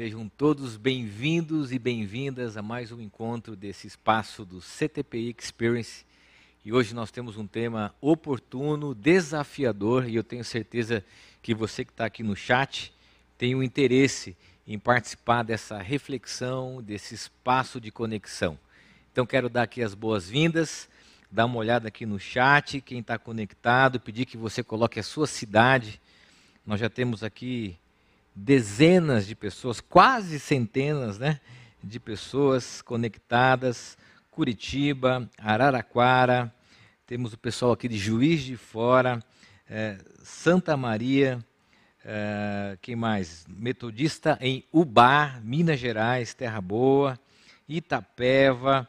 Sejam todos bem-vindos e bem-vindas a mais um encontro desse espaço do CTPI Experience. E hoje nós temos um tema oportuno, desafiador, e eu tenho certeza que você que está aqui no chat tem um interesse em participar dessa reflexão, desse espaço de conexão. Então quero dar aqui as boas-vindas, dar uma olhada aqui no chat, quem está conectado, pedir que você coloque a sua cidade. Nós já temos aqui dezenas de pessoas, quase centenas, né, de pessoas conectadas. Curitiba, Araraquara, temos o pessoal aqui de Juiz de Fora, é, Santa Maria, é, quem mais? Metodista em Ubá, Minas Gerais, Terra Boa, Itapeva,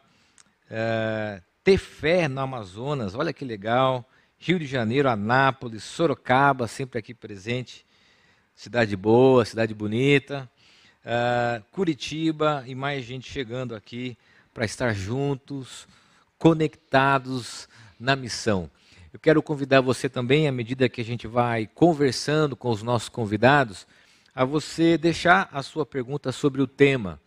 é, Tefé no Amazonas, olha que legal, Rio de Janeiro, Anápolis, Sorocaba, sempre aqui presente, cidade boa, cidade bonita, uh, Curitiba e mais gente chegando aqui para estar juntos, conectados na missão. Eu quero convidar você também, à medida que a gente vai conversando com os nossos convidados, a você deixar a sua pergunta sobre o tema.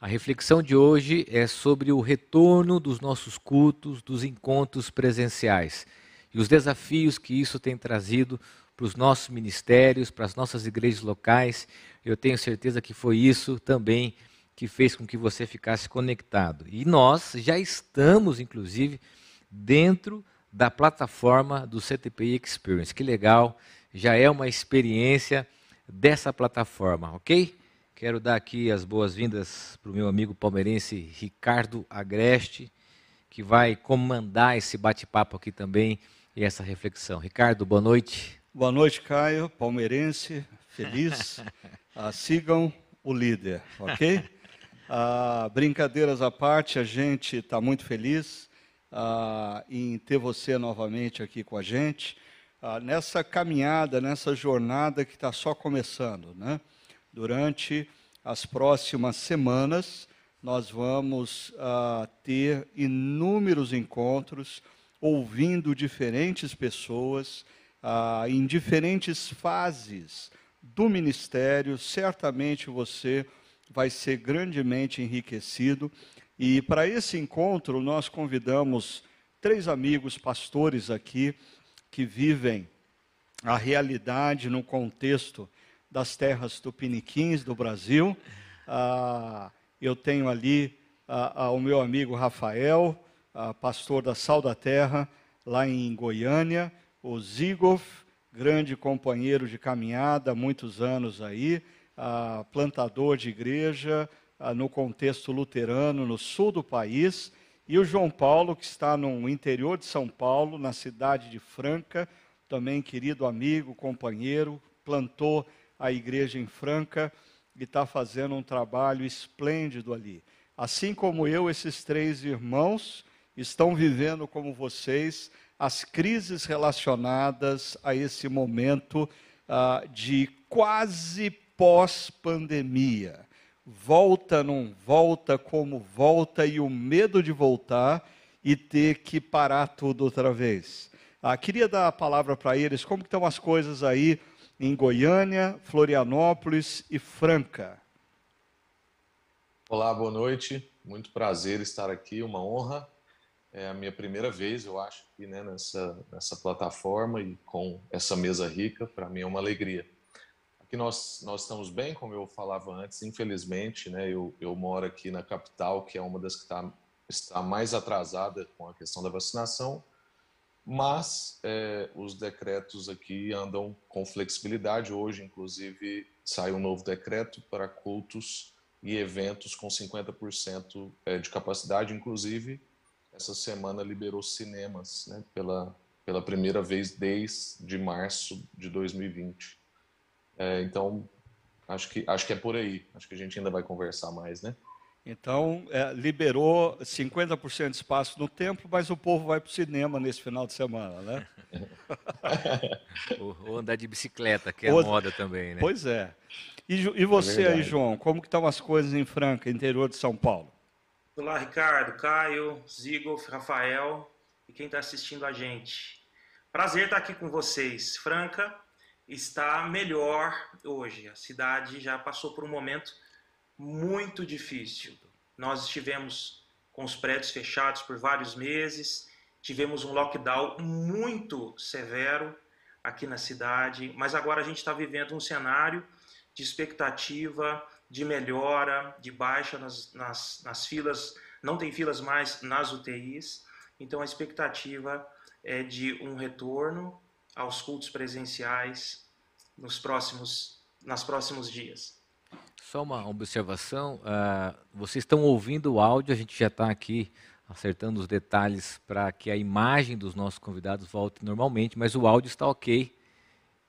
A reflexão de hoje é sobre o retorno dos nossos cultos, dos encontros presenciais e os desafios que isso tem trazido para os nossos ministérios, para as nossas igrejas locais. Eu tenho certeza que foi isso também que fez com que você ficasse conectado. E nós já estamos, inclusive, dentro da plataforma do CTPI Experience. Que legal, já é uma experiência dessa plataforma, ok? Quero dar aqui as boas-vindas para o meu amigo palmeirense Ricardo Agreste, que vai comandar esse bate-papo aqui também e essa reflexão. Ricardo, boa noite. Boa noite, Caio, palmeirense, feliz. ah, sigam o líder, ok? Ah, brincadeiras à parte, a gente está muito feliz ah, em ter você novamente aqui com a gente, ah, nessa caminhada, nessa jornada que está só começando. Né? Durante as próximas semanas, nós vamos ah, ter inúmeros encontros, ouvindo diferentes pessoas ah, em diferentes fases do ministério, certamente você vai ser grandemente enriquecido. E para esse encontro, nós convidamos três amigos pastores aqui que vivem a realidade no contexto das terras tupiniquins do Brasil. Ah, eu tenho ali ah, ah, o meu amigo Rafael, ah, pastor da Sal da Terra, lá em Goiânia o Zigoff, grande companheiro de caminhada muitos anos aí, ah, plantador de igreja ah, no contexto luterano no sul do país, e o João Paulo, que está no interior de São Paulo, na cidade de Franca, também querido amigo, companheiro, plantou a igreja em Franca e está fazendo um trabalho esplêndido ali. Assim como eu, esses três irmãos estão vivendo como vocês as crises relacionadas a esse momento uh, de quase pós-pandemia. Volta, não volta, como volta, e o medo de voltar e ter que parar tudo outra vez. Ah, queria dar a palavra para eles, como estão as coisas aí em Goiânia, Florianópolis e Franca. Olá, boa noite. Muito prazer estar aqui, uma honra é a minha primeira vez, eu acho, aqui, né, nessa, nessa plataforma e com essa mesa rica. Para mim é uma alegria. Aqui nós, nós estamos bem, como eu falava antes, infelizmente, né, eu, eu moro aqui na capital, que é uma das que tá, está mais atrasada com a questão da vacinação, mas é, os decretos aqui andam com flexibilidade. Hoje, inclusive, sai um novo decreto para cultos e eventos com 50% é, de capacidade, inclusive essa semana liberou cinemas, né, pela, pela primeira vez desde março de 2020. É, então, acho que, acho que é por aí. Acho que a gente ainda vai conversar mais, né? Então, é, liberou 50% de espaço no templo, mas o povo vai para o cinema nesse final de semana, né? ou, andar de bicicleta, que é ou, moda também, né? Pois é. E, e você é aí, João, como que estão as coisas em Franca, interior de São Paulo? Olá, Ricardo, Caio, Zigoff, Rafael e quem está assistindo a gente. Prazer estar aqui com vocês. Franca está melhor hoje. A cidade já passou por um momento muito difícil. Nós estivemos com os prédios fechados por vários meses, tivemos um lockdown muito severo aqui na cidade, mas agora a gente está vivendo um cenário de expectativa, de melhora, de baixa nas, nas, nas filas, não tem filas mais nas UTIs, então a expectativa é de um retorno aos cultos presenciais nos próximos, nos próximos dias. Só uma observação, uh, vocês estão ouvindo o áudio, a gente já está aqui acertando os detalhes para que a imagem dos nossos convidados volte normalmente, mas o áudio está ok,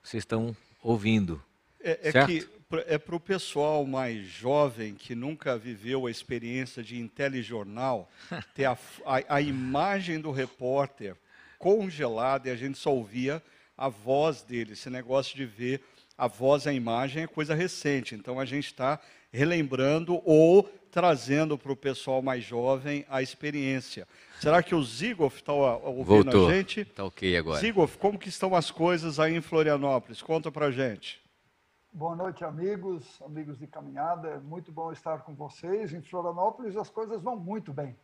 vocês estão ouvindo. É, é que é para o pessoal mais jovem que nunca viveu a experiência de telejornal, ter a, a, a imagem do repórter congelada e a gente só ouvia a voz dele. Esse negócio de ver a voz e a imagem é coisa recente. Então a gente está relembrando ou trazendo para o pessoal mais jovem a experiência. Será que o Zigoff está ouvindo Voltou. a gente? Está ok agora. Zigoff, como que estão as coisas aí em Florianópolis? Conta para gente. Boa noite, amigos, amigos de caminhada. É muito bom estar com vocês. Em Florianópolis as coisas vão muito bem.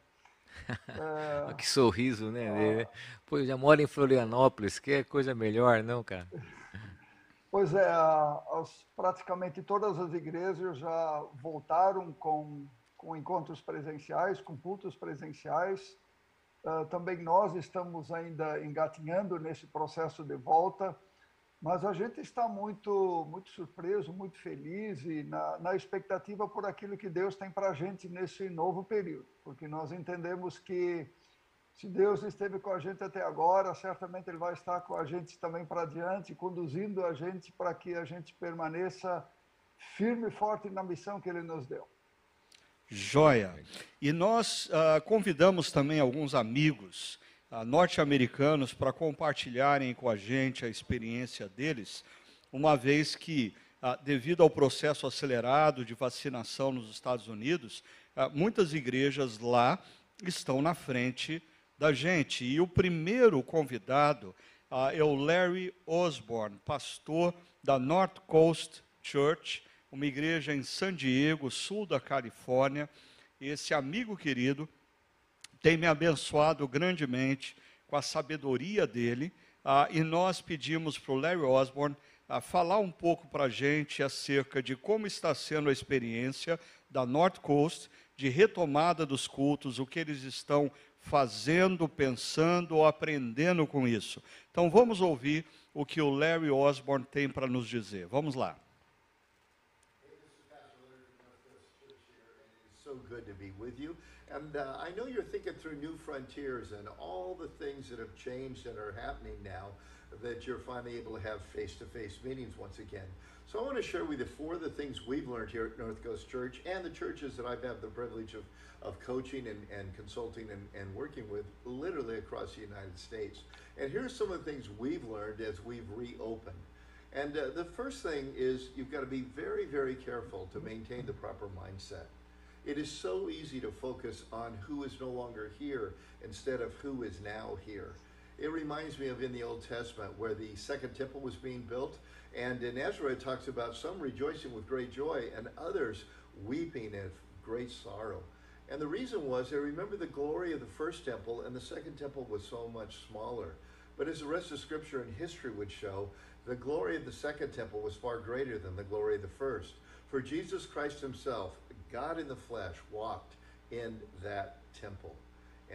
É... que sorriso, né? Ah. Pô, eu já moro em Florianópolis, que é coisa melhor, não, cara? Pois é, as, praticamente todas as igrejas já voltaram com, com encontros presenciais, com cultos presenciais. Uh, também nós estamos ainda engatinhando nesse processo de volta, mas a gente está muito, muito surpreso, muito feliz e na, na expectativa por aquilo que Deus tem para a gente nesse novo período, porque nós entendemos que se Deus esteve com a gente até agora, certamente Ele vai estar com a gente também para adiante, conduzindo a gente para que a gente permaneça firme e forte na missão que Ele nos deu. Joia. E nós uh, convidamos também alguns amigos norte-americanos para compartilharem com a gente a experiência deles, uma vez que, uh, devido ao processo acelerado de vacinação nos Estados Unidos, muitas igrejas lá estão na frente da gente. E o primeiro convidado é o Larry Osborne, pastor da North Coast Church, uma igreja em San Diego, sul da Califórnia. Esse amigo querido tem me abençoado grandemente com a sabedoria dele. Uh, e nós pedimos para o Larry Osborne uh, falar um pouco para a gente acerca de como está sendo a experiência da North Coast de retomada dos cultos, o que eles estão fazendo, pensando ou aprendendo com isso. Então vamos ouvir o que o Larry Osborne tem para nos dizer. Vamos lá. so And uh, I know you're thinking through new frontiers and all the things that have changed and are happening now that you're finally able to have face to face meetings once again. So I want to share with you four of the things we've learned here at North Coast Church and the churches that I've had the privilege of, of coaching and, and consulting and, and working with literally across the United States. And here's some of the things we've learned as we've reopened. And uh, the first thing is you've got to be very, very careful to maintain the proper mindset. It is so easy to focus on who is no longer here instead of who is now here. It reminds me of in the Old Testament where the second temple was being built and in Ezra, it talks about some rejoicing with great joy and others weeping in great sorrow. And the reason was they remember the glory of the first temple, and the second temple was so much smaller. But as the rest of Scripture and history would show, the glory of the second temple was far greater than the glory of the first. For Jesus Christ Himself, God in the flesh, walked in that temple.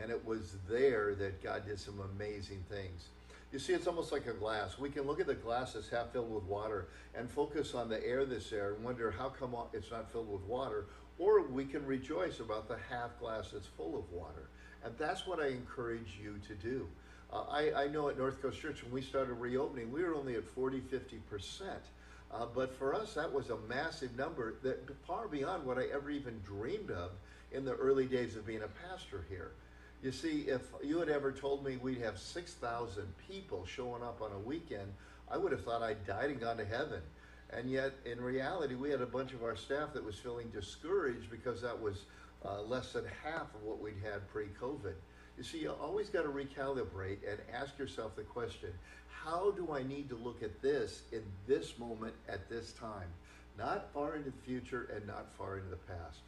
And it was there that God did some amazing things. You see, it's almost like a glass. We can look at the glass that's half filled with water and focus on the air that's there and wonder how come it's not filled with water. Or we can rejoice about the half glass that's full of water. And that's what I encourage you to do. Uh, I, I, know at North Coast Church, when we started reopening, we were only at 40, 50%. Uh, but for us, that was a massive number that far beyond what I ever even dreamed of in the early days of being a pastor here. You see, if you had ever told me we'd have 6,000 people showing up on a weekend, I would have thought I'd died and gone to heaven. And yet, in reality, we had a bunch of our staff that was feeling discouraged because that was uh, less than half of what we'd had pre COVID. You see, you always got to recalibrate and ask yourself the question how do I need to look at this in this moment at this time? not far into the future and not far into the past.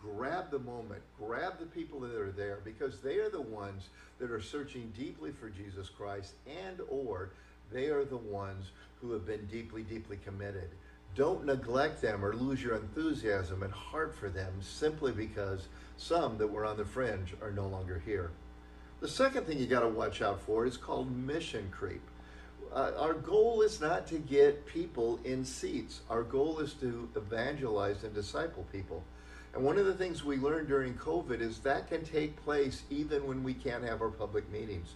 Grab the moment, grab the people that are there because they are the ones that are searching deeply for Jesus Christ and or they are the ones who have been deeply deeply committed. Don't neglect them or lose your enthusiasm and heart for them simply because some that were on the fringe are no longer here. The second thing you got to watch out for is called mission creep. Uh, our goal is not to get people in seats. Our goal is to evangelize and disciple people. And one of the things we learned during COVID is that can take place even when we can't have our public meetings.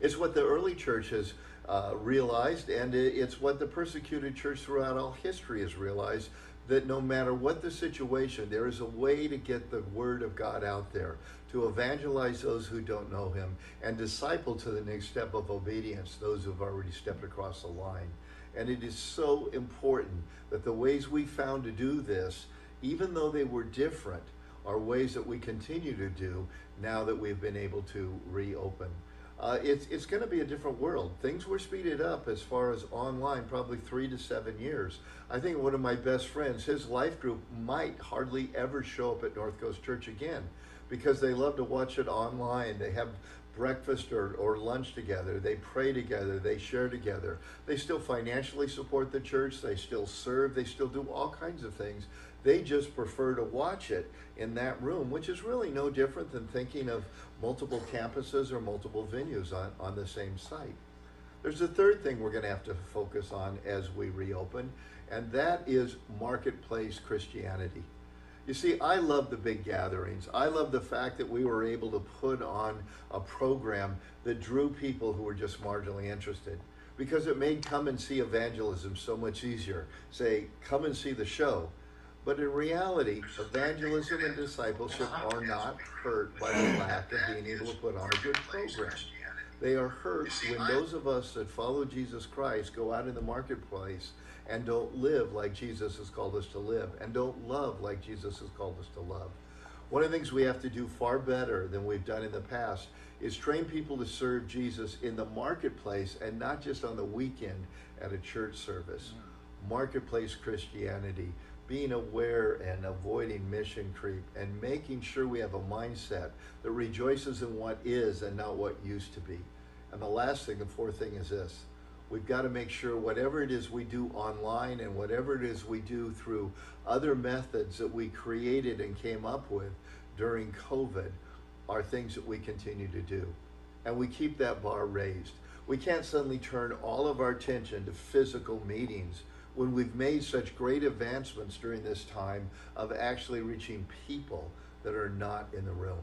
It's what the early church has uh, realized, and it's what the persecuted church throughout all history has realized that no matter what the situation, there is a way to get the word of God out there, to evangelize those who don't know him, and disciple to the next step of obedience those who've already stepped across the line. And it is so important that the ways we found to do this, even though they were different, are ways that we continue to do now that we've been able to reopen. Uh, it's it's going to be a different world. Things were speeded up as far as online, probably three to seven years. I think one of my best friends, his life group might hardly ever show up at North Coast Church again because they love to watch it online. They have breakfast or, or lunch together. They pray together. They share together. They still financially support the church. They still serve. They still do all kinds of things. They just prefer to watch it in that room, which is really no different than thinking of multiple campuses or multiple venues on, on the same site. There's a third thing we're going to have to focus on as we reopen, and that is marketplace Christianity. You see, I love the big gatherings. I love the fact that we were able to put on a program that drew people who were just marginally interested because it made come and see evangelism so much easier. Say, come and see the show. But in reality, evangelism and discipleship are not hurt by the lack of being able to put on a good program. They are hurt when those of us that follow Jesus Christ go out in the marketplace and don't live like Jesus has called us to live and don't love like Jesus has called us to love. One of the things we have to do far better than we've done in the past is train people to serve Jesus in the marketplace and not just on the weekend at a church service. Marketplace Christianity being aware and avoiding mission creep and making sure we have a mindset that rejoices in what is and not what used to be. And the last thing, the fourth thing is this. We've got to make sure whatever it is we do online and whatever it is we do through other methods that we created and came up with during COVID are things that we continue to do. And we keep that bar raised. We can't suddenly turn all of our attention to physical meetings when we've made such great advancements during this time of actually reaching people that are not in the room.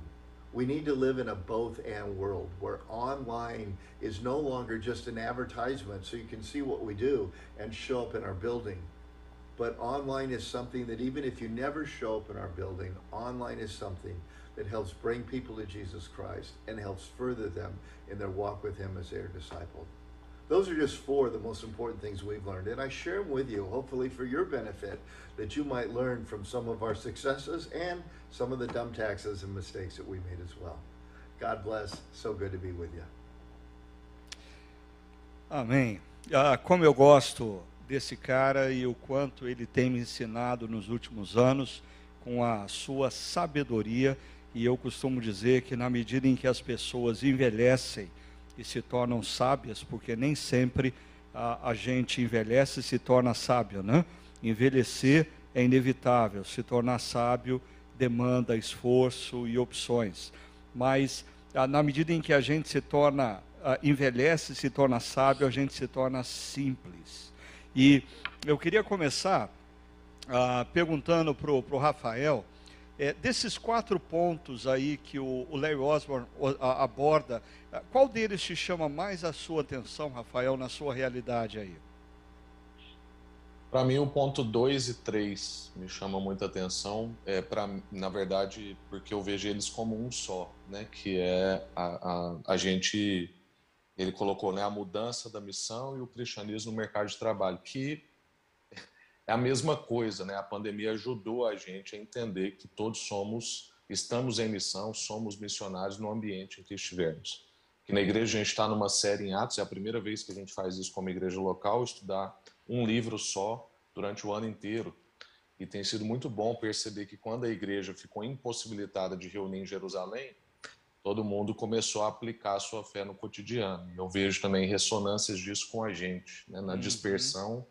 We need to live in a both and world where online is no longer just an advertisement so you can see what we do and show up in our building. But online is something that even if you never show up in our building, online is something that helps bring people to Jesus Christ and helps further them in their walk with Him as their disciple. Those are just four of the most important things we've learned. And I share them with you, hopefully for your benefit, that you might learn from some of our successes and some of the dumb taxes and mistakes that we made as well. God bless. So good to be with you. Amém. Ah, como eu gosto desse cara e o quanto ele tem me ensinado nos últimos anos com a sua sabedoria. E eu costumo dizer que na medida em que as pessoas envelhecem, e se tornam sábias, porque nem sempre a, a gente envelhece e se torna sábio, né? Envelhecer é inevitável, se tornar sábio demanda esforço e opções. Mas na medida em que a gente se torna, envelhece, se torna sábio, a gente se torna simples. E eu queria começar perguntando para o Rafael, é, desses quatro pontos aí que o, o Larry Osborne aborda, qual deles te chama mais a sua atenção, Rafael, na sua realidade aí? Para mim, o ponto 2 e 3 me chamam muita atenção, é para na verdade, porque eu vejo eles como um só, né? que é a, a, a gente, ele colocou né, a mudança da missão e o cristianismo no mercado de trabalho, que é a mesma coisa, né? A pandemia ajudou a gente a entender que todos somos, estamos em missão, somos missionários no ambiente em que estivermos. Que na igreja a gente está numa série em Atos, é a primeira vez que a gente faz isso como igreja local, estudar um livro só durante o ano inteiro. E tem sido muito bom perceber que quando a igreja ficou impossibilitada de reunir em Jerusalém, todo mundo começou a aplicar a sua fé no cotidiano. Eu vejo também ressonâncias disso com a gente. Né? Na uhum. dispersão,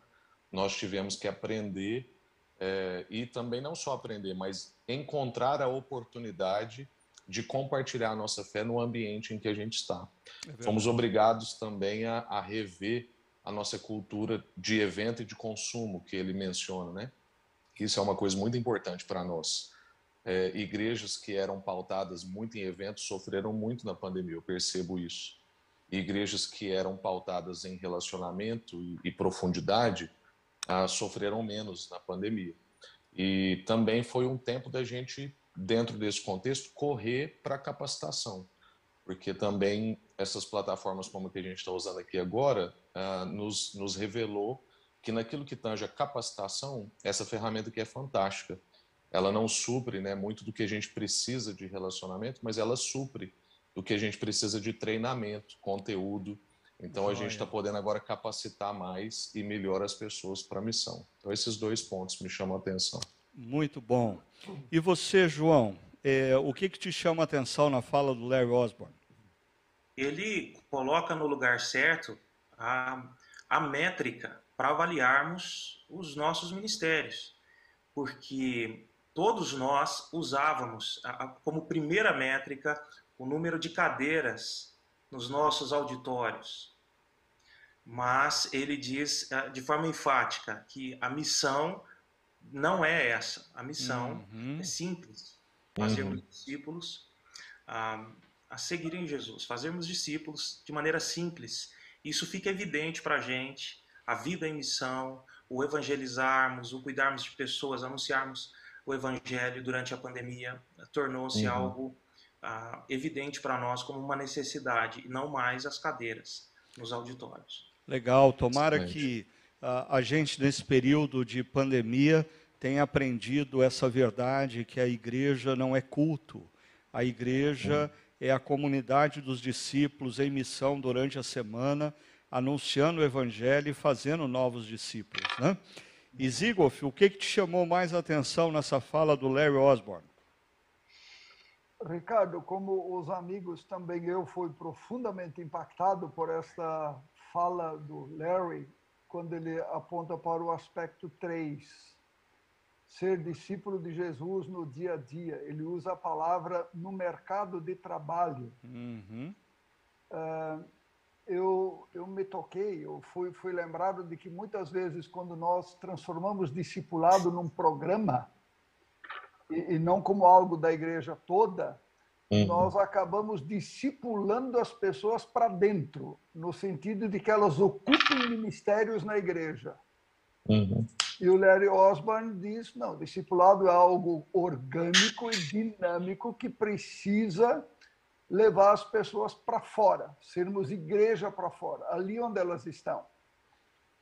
nós tivemos que aprender, é, e também não só aprender, mas encontrar a oportunidade de compartilhar a nossa fé no ambiente em que a gente está. É Fomos obrigados também a, a, rever a nossa cultura de evento e de consumo que ele menciona, né? Isso é uma coisa muito importante para nós é, igrejas que eram pautadas muito em eventos sofreram muito na pandemia, eu percebo isso. igrejas que eram pautadas em relacionamento e, e profundidade ah, sofreram menos na pandemia. E também foi um tempo da gente, dentro desse contexto, correr para capacitação, porque também essas plataformas como a que a gente está usando aqui agora ah, nos, nos revelou que naquilo que tange a capacitação, essa ferramenta que é fantástica ela não supre né, muito do que a gente precisa de relacionamento, mas ela supre do que a gente precisa de treinamento, conteúdo. Então a gente está podendo agora capacitar mais e melhor as pessoas para a missão. Então esses dois pontos me chamam a atenção. Muito bom. E você, João, é, o que, que te chama a atenção na fala do Larry Osborne? Ele coloca no lugar certo a, a métrica para avaliarmos os nossos ministérios. Porque todos nós usávamos como primeira métrica o número de cadeiras nos nossos auditórios. Mas ele diz eh, de forma enfática que a missão não é essa. A missão uhum. é simples: fazermos uhum. discípulos a, a seguirem Jesus, fazermos discípulos de maneira simples. Isso fica evidente para a gente, a vida em missão, o evangelizarmos, o cuidarmos de pessoas, anunciarmos o evangelho durante a pandemia tornou-se uhum. algo ah, evidente para nós como uma necessidade, e não mais as cadeiras nos auditórios. Legal, tomara Excelente. que uh, a gente, nesse período de pandemia, tenha aprendido essa verdade que a igreja não é culto, a igreja é a comunidade dos discípulos em missão durante a semana, anunciando o evangelho e fazendo novos discípulos. Né? E Zigoff, o que, que te chamou mais atenção nessa fala do Larry Osborne? Ricardo, como os amigos, também eu fui profundamente impactado por esta fala do Larry, quando ele aponta para o aspecto 3, ser discípulo de Jesus no dia a dia. Ele usa a palavra no mercado de trabalho. Uhum. Uh, eu, eu me toquei, eu fui, fui lembrado de que muitas vezes, quando nós transformamos discipulado num programa, e, e não como algo da igreja toda, uhum. nós acabamos discipulando as pessoas para dentro, no sentido de que elas ocupem ministérios na igreja. Uhum. E o Larry Osborne diz: não, discipulado é algo orgânico e dinâmico que precisa levar as pessoas para fora, sermos igreja para fora, ali onde elas estão.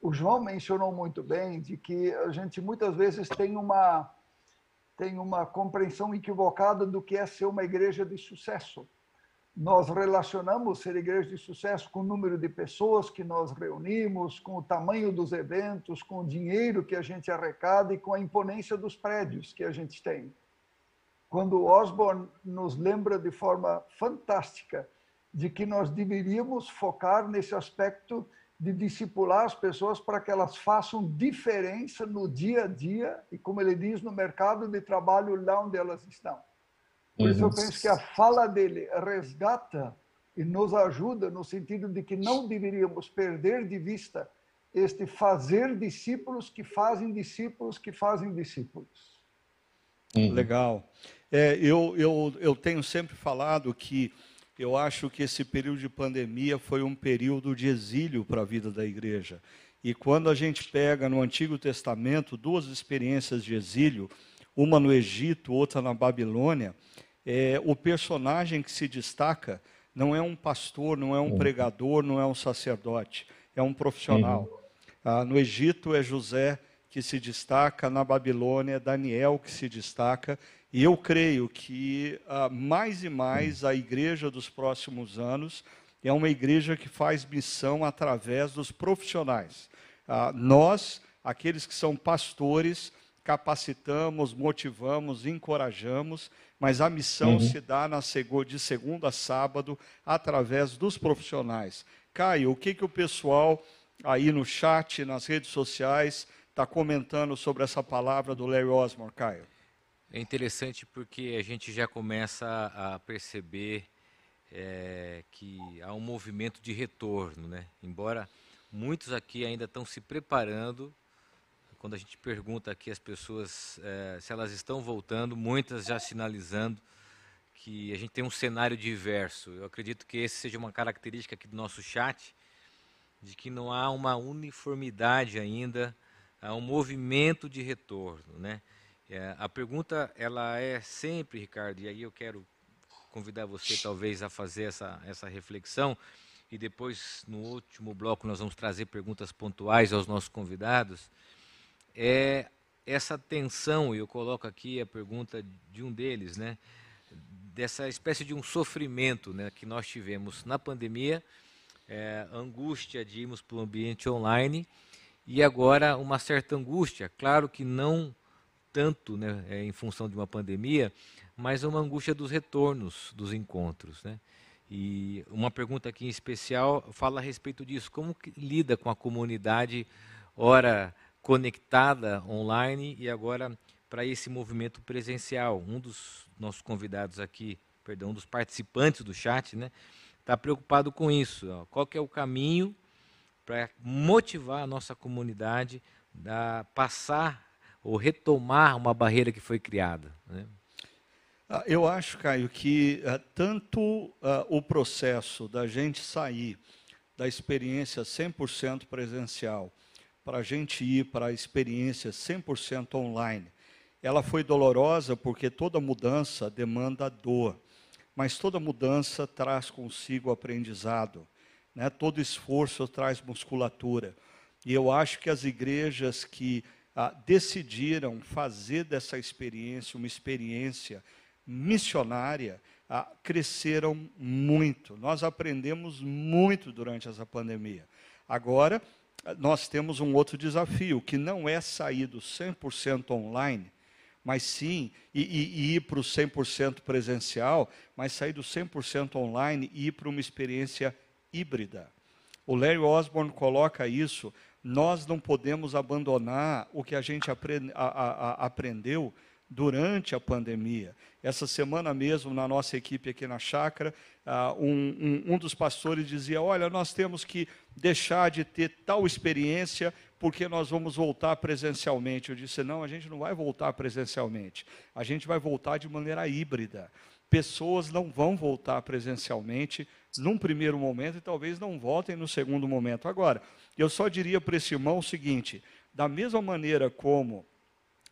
O João mencionou muito bem de que a gente muitas vezes tem uma tem uma compreensão equivocada do que é ser uma igreja de sucesso. Nós relacionamos ser igreja de sucesso com o número de pessoas que nós reunimos, com o tamanho dos eventos, com o dinheiro que a gente arrecada e com a imponência dos prédios que a gente tem quando Osborne nos lembra de forma fantástica de que nós deveríamos focar nesse aspecto de discipular as pessoas para que elas façam diferença no dia a dia e, como ele diz, no mercado de trabalho lá onde elas estão. Por isso eu penso que a fala dele resgata e nos ajuda no sentido de que não deveríamos perder de vista este fazer discípulos que fazem discípulos que fazem discípulos. Legal. É, eu, eu, eu tenho sempre falado que eu acho que esse período de pandemia foi um período de exílio para a vida da igreja. E quando a gente pega no Antigo Testamento duas experiências de exílio, uma no Egito, outra na Babilônia, é, o personagem que se destaca não é um pastor, não é um pregador, não é um sacerdote, é um profissional. Uhum. Ah, no Egito é José que se destaca, na Babilônia é Daniel que se destaca, e eu creio que uh, mais e mais a igreja dos próximos anos é uma igreja que faz missão através dos profissionais. Uh, nós aqueles que são pastores, capacitamos, motivamos, encorajamos, mas a missão uhum. se dá na, de segunda a sábado através dos profissionais. Caio, o que, que o pessoal aí no chat, nas redes sociais, está comentando sobre essa palavra do Larry Osmore, Caio? É interessante porque a gente já começa a perceber é, que há um movimento de retorno, né? Embora muitos aqui ainda estão se preparando, quando a gente pergunta aqui às pessoas é, se elas estão voltando, muitas já sinalizando que a gente tem um cenário diverso. Eu acredito que esse seja uma característica aqui do nosso chat, de que não há uma uniformidade ainda, há um movimento de retorno, né? É, a pergunta ela é sempre, Ricardo, e aí eu quero convidar você talvez a fazer essa, essa reflexão e depois no último bloco nós vamos trazer perguntas pontuais aos nossos convidados. É essa tensão, e eu coloco aqui a pergunta de um deles, né? Dessa espécie de um sofrimento né, que nós tivemos na pandemia, é, angústia de irmos para o ambiente online e agora uma certa angústia, claro que não tanto né, é, em função de uma pandemia, mas uma angústia dos retornos dos encontros. Né? E uma pergunta aqui em especial fala a respeito disso: como lida com a comunidade, ora conectada online e agora para esse movimento presencial? Um dos nossos convidados aqui, perdão, um dos participantes do chat, né, está preocupado com isso. Ó. Qual que é o caminho para motivar a nossa comunidade a passar ou retomar uma barreira que foi criada. Né? Ah, eu acho, Caio, que uh, tanto uh, o processo da gente sair da experiência 100% presencial para a gente ir para a experiência 100% online, ela foi dolorosa porque toda mudança demanda dor, mas toda mudança traz consigo aprendizado, né? todo esforço traz musculatura. E eu acho que as igrejas que ah, decidiram fazer dessa experiência uma experiência missionária, ah, cresceram muito. Nós aprendemos muito durante essa pandemia. Agora, nós temos um outro desafio, que não é sair do 100% online, mas sim e, e, e ir para o 100% presencial, mas sair do 100% online e ir para uma experiência híbrida. O Larry Osborne coloca isso nós não podemos abandonar o que a gente aprend, a, a, aprendeu durante a pandemia. Essa semana mesmo, na nossa equipe aqui na chácara, uh, um, um, um, dos pastores dizia: Olha, nós temos que deixar de ter tal experiência porque nós vamos voltar presencialmente. Eu disse: Não, a gente não vai voltar presencialmente, a gente vai voltar de maneira híbrida. Pessoas não vão voltar presencialmente num primeiro momento e talvez não voltem no segundo momento. Agora, eu só diria para esse irmão o seguinte: da mesma maneira como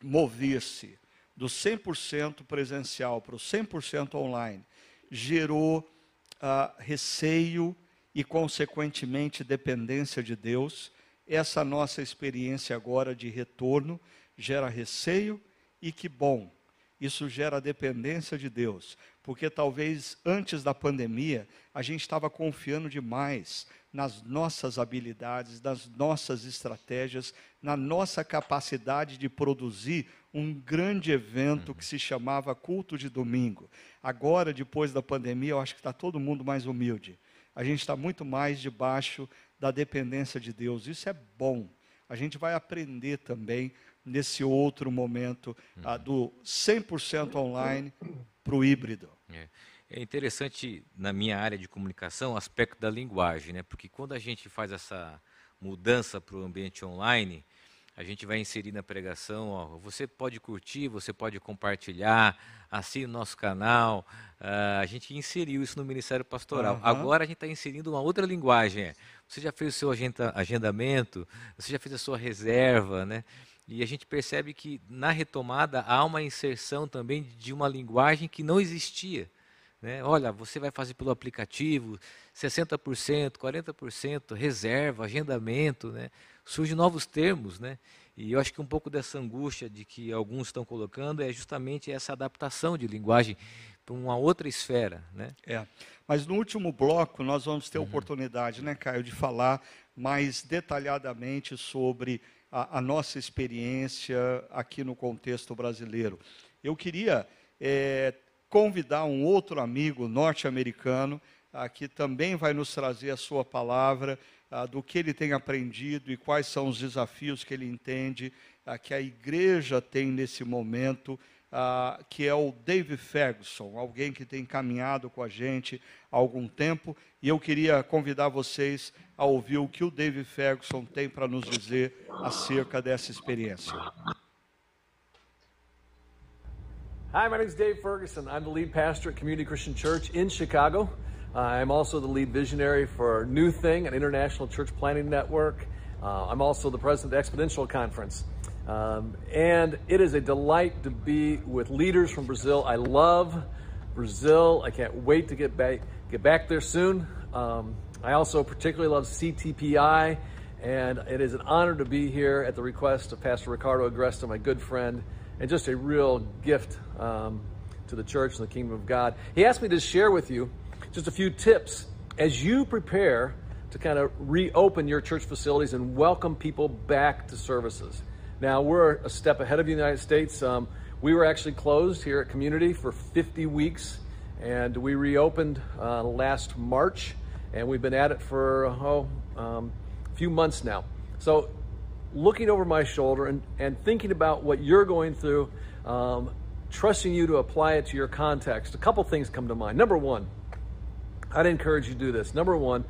mover-se do 100% presencial para o 100% online gerou uh, receio e, consequentemente, dependência de Deus, essa nossa experiência agora de retorno gera receio e que bom, isso gera dependência de Deus, porque talvez antes da pandemia a gente estava confiando demais nas nossas habilidades, nas nossas estratégias, na nossa capacidade de produzir um grande evento que se chamava Culto de Domingo. Agora, depois da pandemia, eu acho que está todo mundo mais humilde. A gente está muito mais debaixo da dependência de Deus. Isso é bom. A gente vai aprender também nesse outro momento ah, do 100% online para o híbrido. É. é. interessante, na minha área de comunicação, o aspecto da linguagem, né? porque quando a gente faz essa mudança para o ambiente online, a gente vai inserir na pregação, ó, você pode curtir, você pode compartilhar, assine o nosso canal. Uh, a gente inseriu isso no Ministério Pastoral. Uhum. Agora a gente está inserindo uma outra linguagem. É. Você já fez o seu agenda, agendamento, você já fez a sua reserva, né? E a gente percebe que na retomada há uma inserção também de uma linguagem que não existia. Né? Olha, você vai fazer pelo aplicativo, 60%, 40%, reserva, agendamento, né? surgem novos termos. Né? E eu acho que um pouco dessa angústia de que alguns estão colocando é justamente essa adaptação de linguagem para uma outra esfera. Né? É. Mas no último bloco nós vamos ter uhum. oportunidade, né, Caio, de falar mais detalhadamente sobre a, a nossa experiência aqui no contexto brasileiro. Eu queria é, convidar um outro amigo norte-americano ah, que também vai nos trazer a sua palavra, ah, do que ele tem aprendido e quais são os desafios que ele entende ah, que a igreja tem nesse momento, ah, que é o Dave Ferguson, alguém que tem caminhado com a gente há algum tempo, e eu queria convidar vocês a ouvir o que o Dave Ferguson tem para nos dizer acerca dessa experiência. Hi, my name is Dave Ferguson. I'm the lead pastor at Community Christian Church in Chicago. Uh, I'm also the lead visionary for New Thing, an international church planning network. Uh, I'm also the president of the Exponential Conference. Um, and it is a delight to be with leaders from Brazil. I love Brazil. I can't wait to get back, get back there soon. Um, I also particularly love CTPI, and it is an honor to be here at the request of Pastor Ricardo Agresta, my good friend and just a real gift um, to the church and the kingdom of God. He asked me to share with you just a few tips as you prepare to kind of reopen your church facilities and welcome people back to services. Now, we're a step ahead of the United States. Um, we were actually closed here at Community for 50 weeks, and we reopened uh, last March, and we've been at it for oh, um, a few months now. So looking over my shoulder and, and thinking about what you're going through, um, trusting you to apply it to your context, a couple things come to mind. Number one, I'd encourage you to do this. Number one,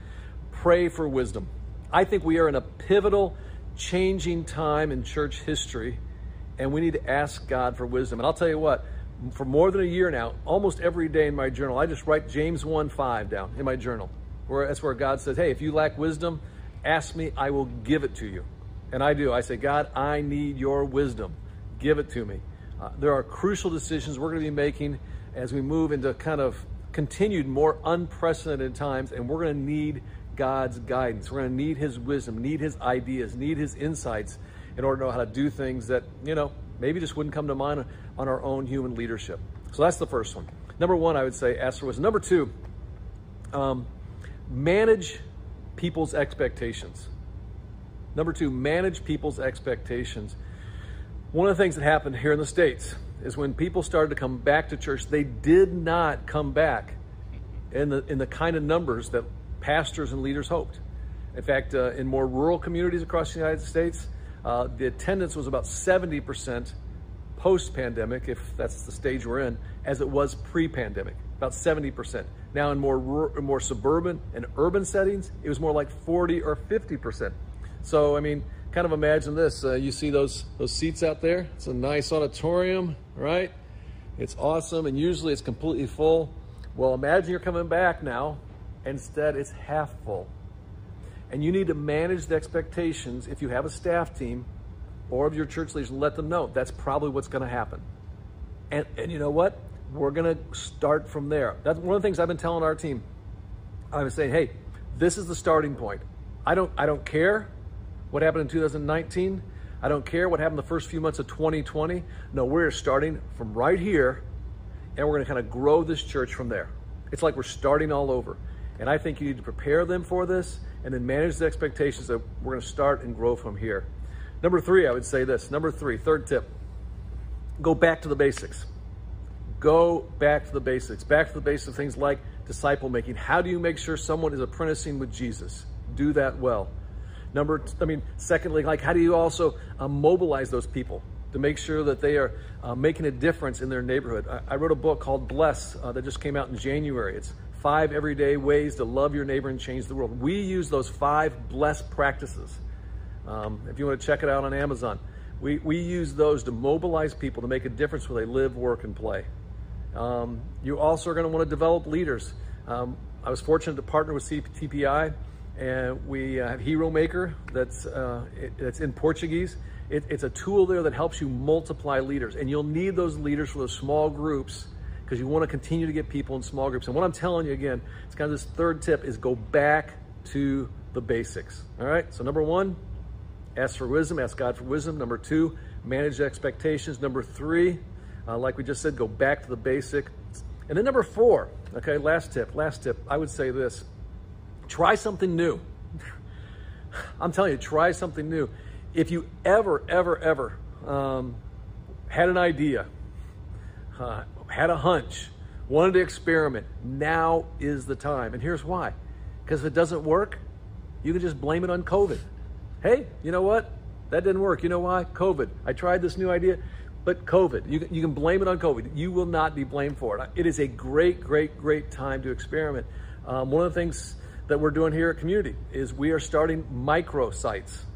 pray for wisdom. I think we are in a pivotal, changing time in church history, and we need to ask God for wisdom. And I'll tell you what, for more than a year now, almost every day in my journal, I just write James 1 5 down in my journal. Where that's where God says, Hey, if you lack wisdom, ask me, I will give it to you. And I do. I say, God, I need your wisdom. Give it to me. Uh, there are crucial decisions we're going to be making as we move into kind of continued, more unprecedented times, and we're going to need God's guidance. We're going to need His wisdom, need His ideas, need His insights in order to know how to do things that, you know, maybe just wouldn't come to mind on our own human leadership. So that's the first one. Number one, I would say, ask for wisdom. Number two, um, manage people's expectations. Number two, manage people's expectations. One of the things that happened here in the States is when people started to come back to church, they did not come back in the, in the kind of numbers that pastors and leaders hoped. In fact, uh, in more rural communities across the United States, uh, the attendance was about 70% post pandemic, if that's the stage we're in, as it was pre pandemic, about 70%. Now, in more, more suburban and urban settings, it was more like 40 or 50%. So, I mean, kind of imagine this. Uh, you see those, those seats out there? It's a nice auditorium, right? It's awesome, and usually it's completely full. Well, imagine you're coming back now. Instead, it's half full. And you need to manage the expectations if you have a staff team or of your church leaders let them know that's probably what's going to happen. And, and you know what? We're going to start from there. That's one of the things I've been telling our team. I was saying, hey, this is the starting point. I don't, I don't care what happened in 2019. I don't care what happened the first few months of 2020. No, we're starting from right here and we're going to kind of grow this church from there. It's like we're starting all over. And I think you need to prepare them for this and then manage the expectations that we're going to start and grow from here. Number three, I would say this. Number three, third tip go back to the basics. Go back to the basics. Back to the basics of things like disciple making. How do you make sure someone is apprenticing with Jesus? Do that well. Number, I mean, secondly, like how do you also uh, mobilize those people to make sure that they are uh, making a difference in their neighborhood? I, I wrote a book called Bless uh, that just came out in January. It's five everyday ways to love your neighbor and change the world. We use those five bless practices. Um, if you want to check it out on Amazon, we, we use those to mobilize people to make a difference where they live, work, and play. Um, you also are going to want to develop leaders. Um, I was fortunate to partner with CTPI and we have Hero Maker that's, uh, it, that's in Portuguese. It, it's a tool there that helps you multiply leaders, and you'll need those leaders for those small groups because you want to continue to get people in small groups. And what I'm telling you again, it's kind of this third tip is go back to the basics. All right. So number one, ask for wisdom, ask God for wisdom. Number two, manage expectations. Number three, uh, like we just said, go back to the basic. And then number four, okay, last tip, last tip, I would say this Try something new. I'm telling you, try something new. if you ever, ever, ever um, had an idea, uh, had a hunch, wanted to experiment, now is the time. And here's why. Because if it doesn't work, you can just blame it on COVID. Hey, you know what? That didn't work. You know why? COVID. I tried this new idea, but COVID. You, you can blame it on COVID. You will not be blamed for it. It is a great, great, great time to experiment. Um, one of the things that we're doing here at Community is we are starting micro sites.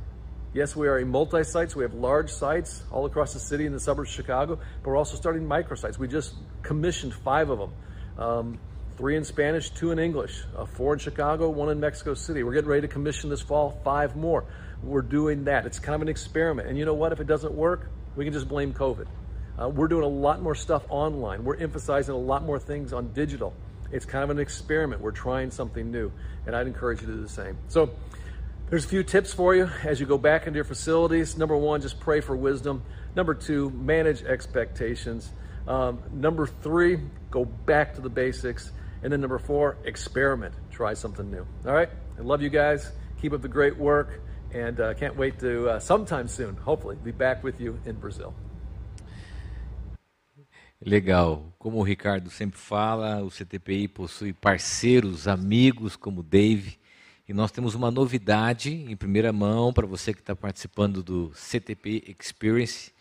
Yes, we are a multi-sites. we have large sites all across the city in the suburbs of Chicago, but we're also starting microsites. We just commissioned five of them. Um, three in Spanish, two in English, uh, four in Chicago, one in Mexico City. We're getting ready to commission this fall five more. We're doing that. It's kind of an experiment. And you know what? If it doesn't work, we can just blame COVID. Uh, we're doing a lot more stuff online. We're emphasizing a lot more things on digital. It's kind of an experiment. We're trying something new, and I'd encourage you to do the same. So, there's a few tips for you as you go back into your facilities. Number one, just pray for wisdom. Number two, manage expectations. Um, number three, go back to the basics. And then number four, experiment. Try something new. All right? I love you guys. Keep up the great work. And uh, can't wait to uh, sometime soon, hopefully, be back with you in Brazil. Legal. Como o Ricardo sempre fala, o CTPI possui parceiros, amigos como o Dave. E nós temos uma novidade em primeira mão para você que está participando do CTP Experience,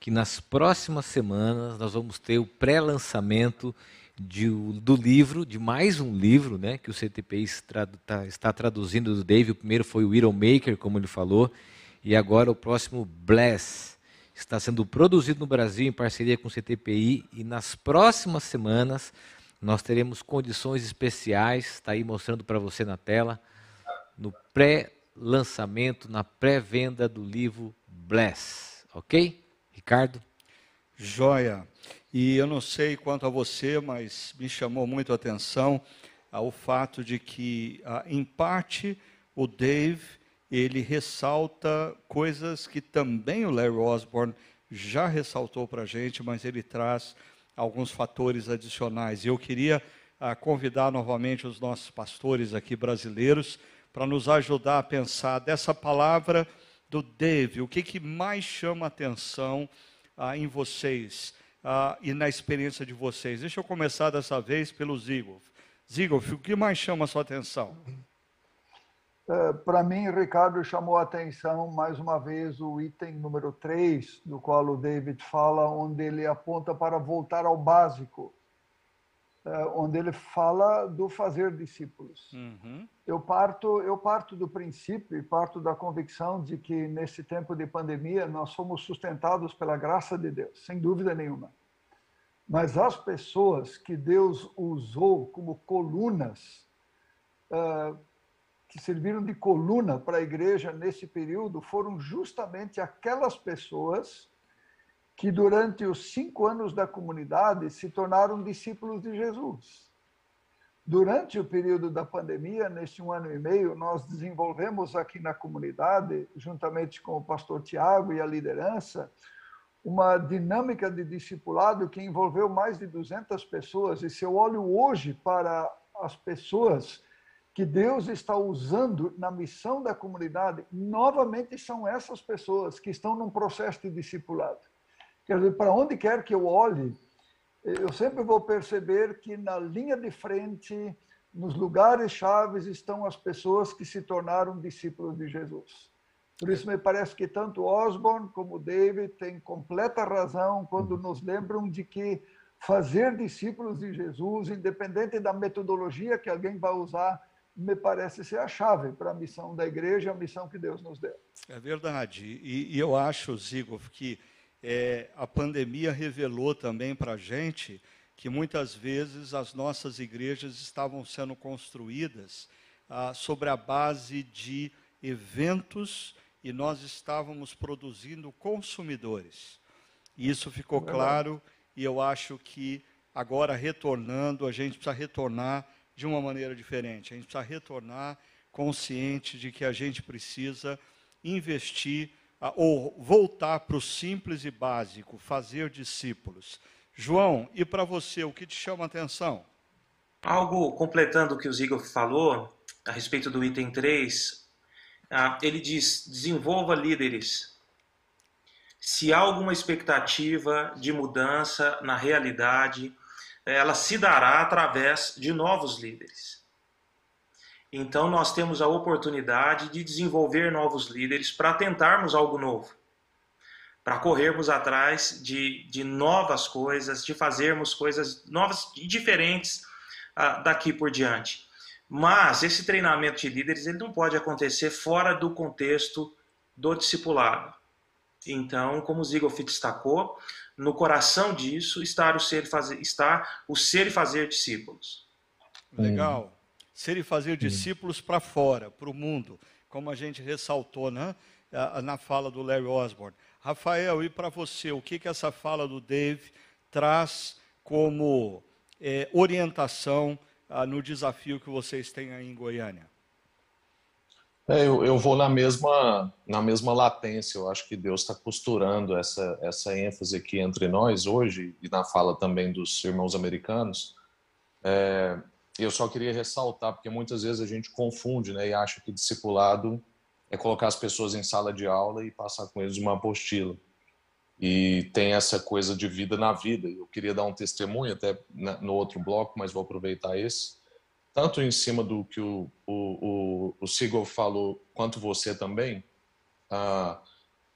que nas próximas semanas nós vamos ter o pré-lançamento do livro, de mais um livro né, que o CTP está, tá, está traduzindo do Dave. O primeiro foi o Iron Maker, como ele falou, e agora o próximo Bless está sendo produzido no Brasil em parceria com o CTPI e nas próximas semanas nós teremos condições especiais, está aí mostrando para você na tela, no pré-lançamento, na pré-venda do livro Bless, ok? Ricardo? Joia. E eu não sei quanto a você, mas me chamou muito a atenção ah, o fato de que, ah, em parte, o Dave ele ressalta coisas que também o Larry Osborne já ressaltou para a gente, mas ele traz alguns fatores adicionais. Eu queria ah, convidar novamente os nossos pastores aqui brasileiros para nos ajudar a pensar dessa palavra do Dave, o que, que mais chama atenção ah, em vocês ah, e na experiência de vocês. Deixa eu começar dessa vez pelo Zigolf. Zigolf, o que mais chama a sua atenção? É, Para mim, Ricardo chamou a atenção mais uma vez o item número 3, do qual o David fala, onde ele aponta para voltar ao básico, é, onde ele fala do fazer discípulos. Uhum. Eu parto, eu parto do princípio e parto da convicção de que nesse tempo de pandemia nós somos sustentados pela graça de Deus, sem dúvida nenhuma. Mas as pessoas que Deus usou como colunas uh, que serviram de coluna para a igreja nesse período foram justamente aquelas pessoas que, durante os cinco anos da comunidade, se tornaram discípulos de Jesus. Durante o período da pandemia, neste um ano e meio, nós desenvolvemos aqui na comunidade, juntamente com o pastor Tiago e a liderança, uma dinâmica de discipulado que envolveu mais de 200 pessoas. E se eu olho hoje para as pessoas que Deus está usando na missão da comunidade, novamente são essas pessoas que estão num processo de discipulado. Quer dizer, para onde quer que eu olhe, eu sempre vou perceber que na linha de frente, nos lugares chaves, estão as pessoas que se tornaram discípulos de Jesus. Por isso me parece que tanto Osborne como David têm completa razão quando nos lembram de que fazer discípulos de Jesus, independente da metodologia que alguém vai usar, me parece ser a chave para a missão da igreja, a missão que Deus nos deu. É verdade. E, e eu acho, Zigolf, que é, a pandemia revelou também para a gente que muitas vezes as nossas igrejas estavam sendo construídas ah, sobre a base de eventos e nós estávamos produzindo consumidores. E isso ficou claro e eu acho que agora retornando, a gente precisa retornar de uma maneira diferente. A gente precisa retornar consciente de que a gente precisa investir ou voltar para o simples e básico, fazer discípulos. João, e para você, o que te chama a atenção? Algo completando o que o Ziegel falou a respeito do item 3, ah, ele diz: desenvolva líderes. Se há alguma expectativa de mudança na realidade, ela se dará através de novos líderes. Então, nós temos a oportunidade de desenvolver novos líderes para tentarmos algo novo, para corrermos atrás de, de novas coisas, de fazermos coisas novas e diferentes uh, daqui por diante. Mas esse treinamento de líderes ele não pode acontecer fora do contexto do discipulado. Então, como o Ziegfeld destacou, no coração disso está o ser e fazer, está o ser e fazer discípulos. Legal ser e fazer discípulos para fora, para o mundo, como a gente ressaltou né, na fala do Larry Osborne. Rafael, e para você, o que, que essa fala do Dave traz como é, orientação ah, no desafio que vocês têm aí em Goiânia? É, eu, eu, vou na mesma, na mesma latência. Eu acho que Deus está costurando essa, essa ênfase aqui entre nós hoje, e na fala também dos irmãos americanos. É, eu só queria ressaltar, porque muitas vezes a gente confunde né, e acha que discipulado é colocar as pessoas em sala de aula e passar com eles uma apostila. E tem essa coisa de vida na vida. Eu queria dar um testemunho até no outro bloco, mas vou aproveitar esse. Tanto em cima do que o, o, o, o falou, quanto você também. Ah,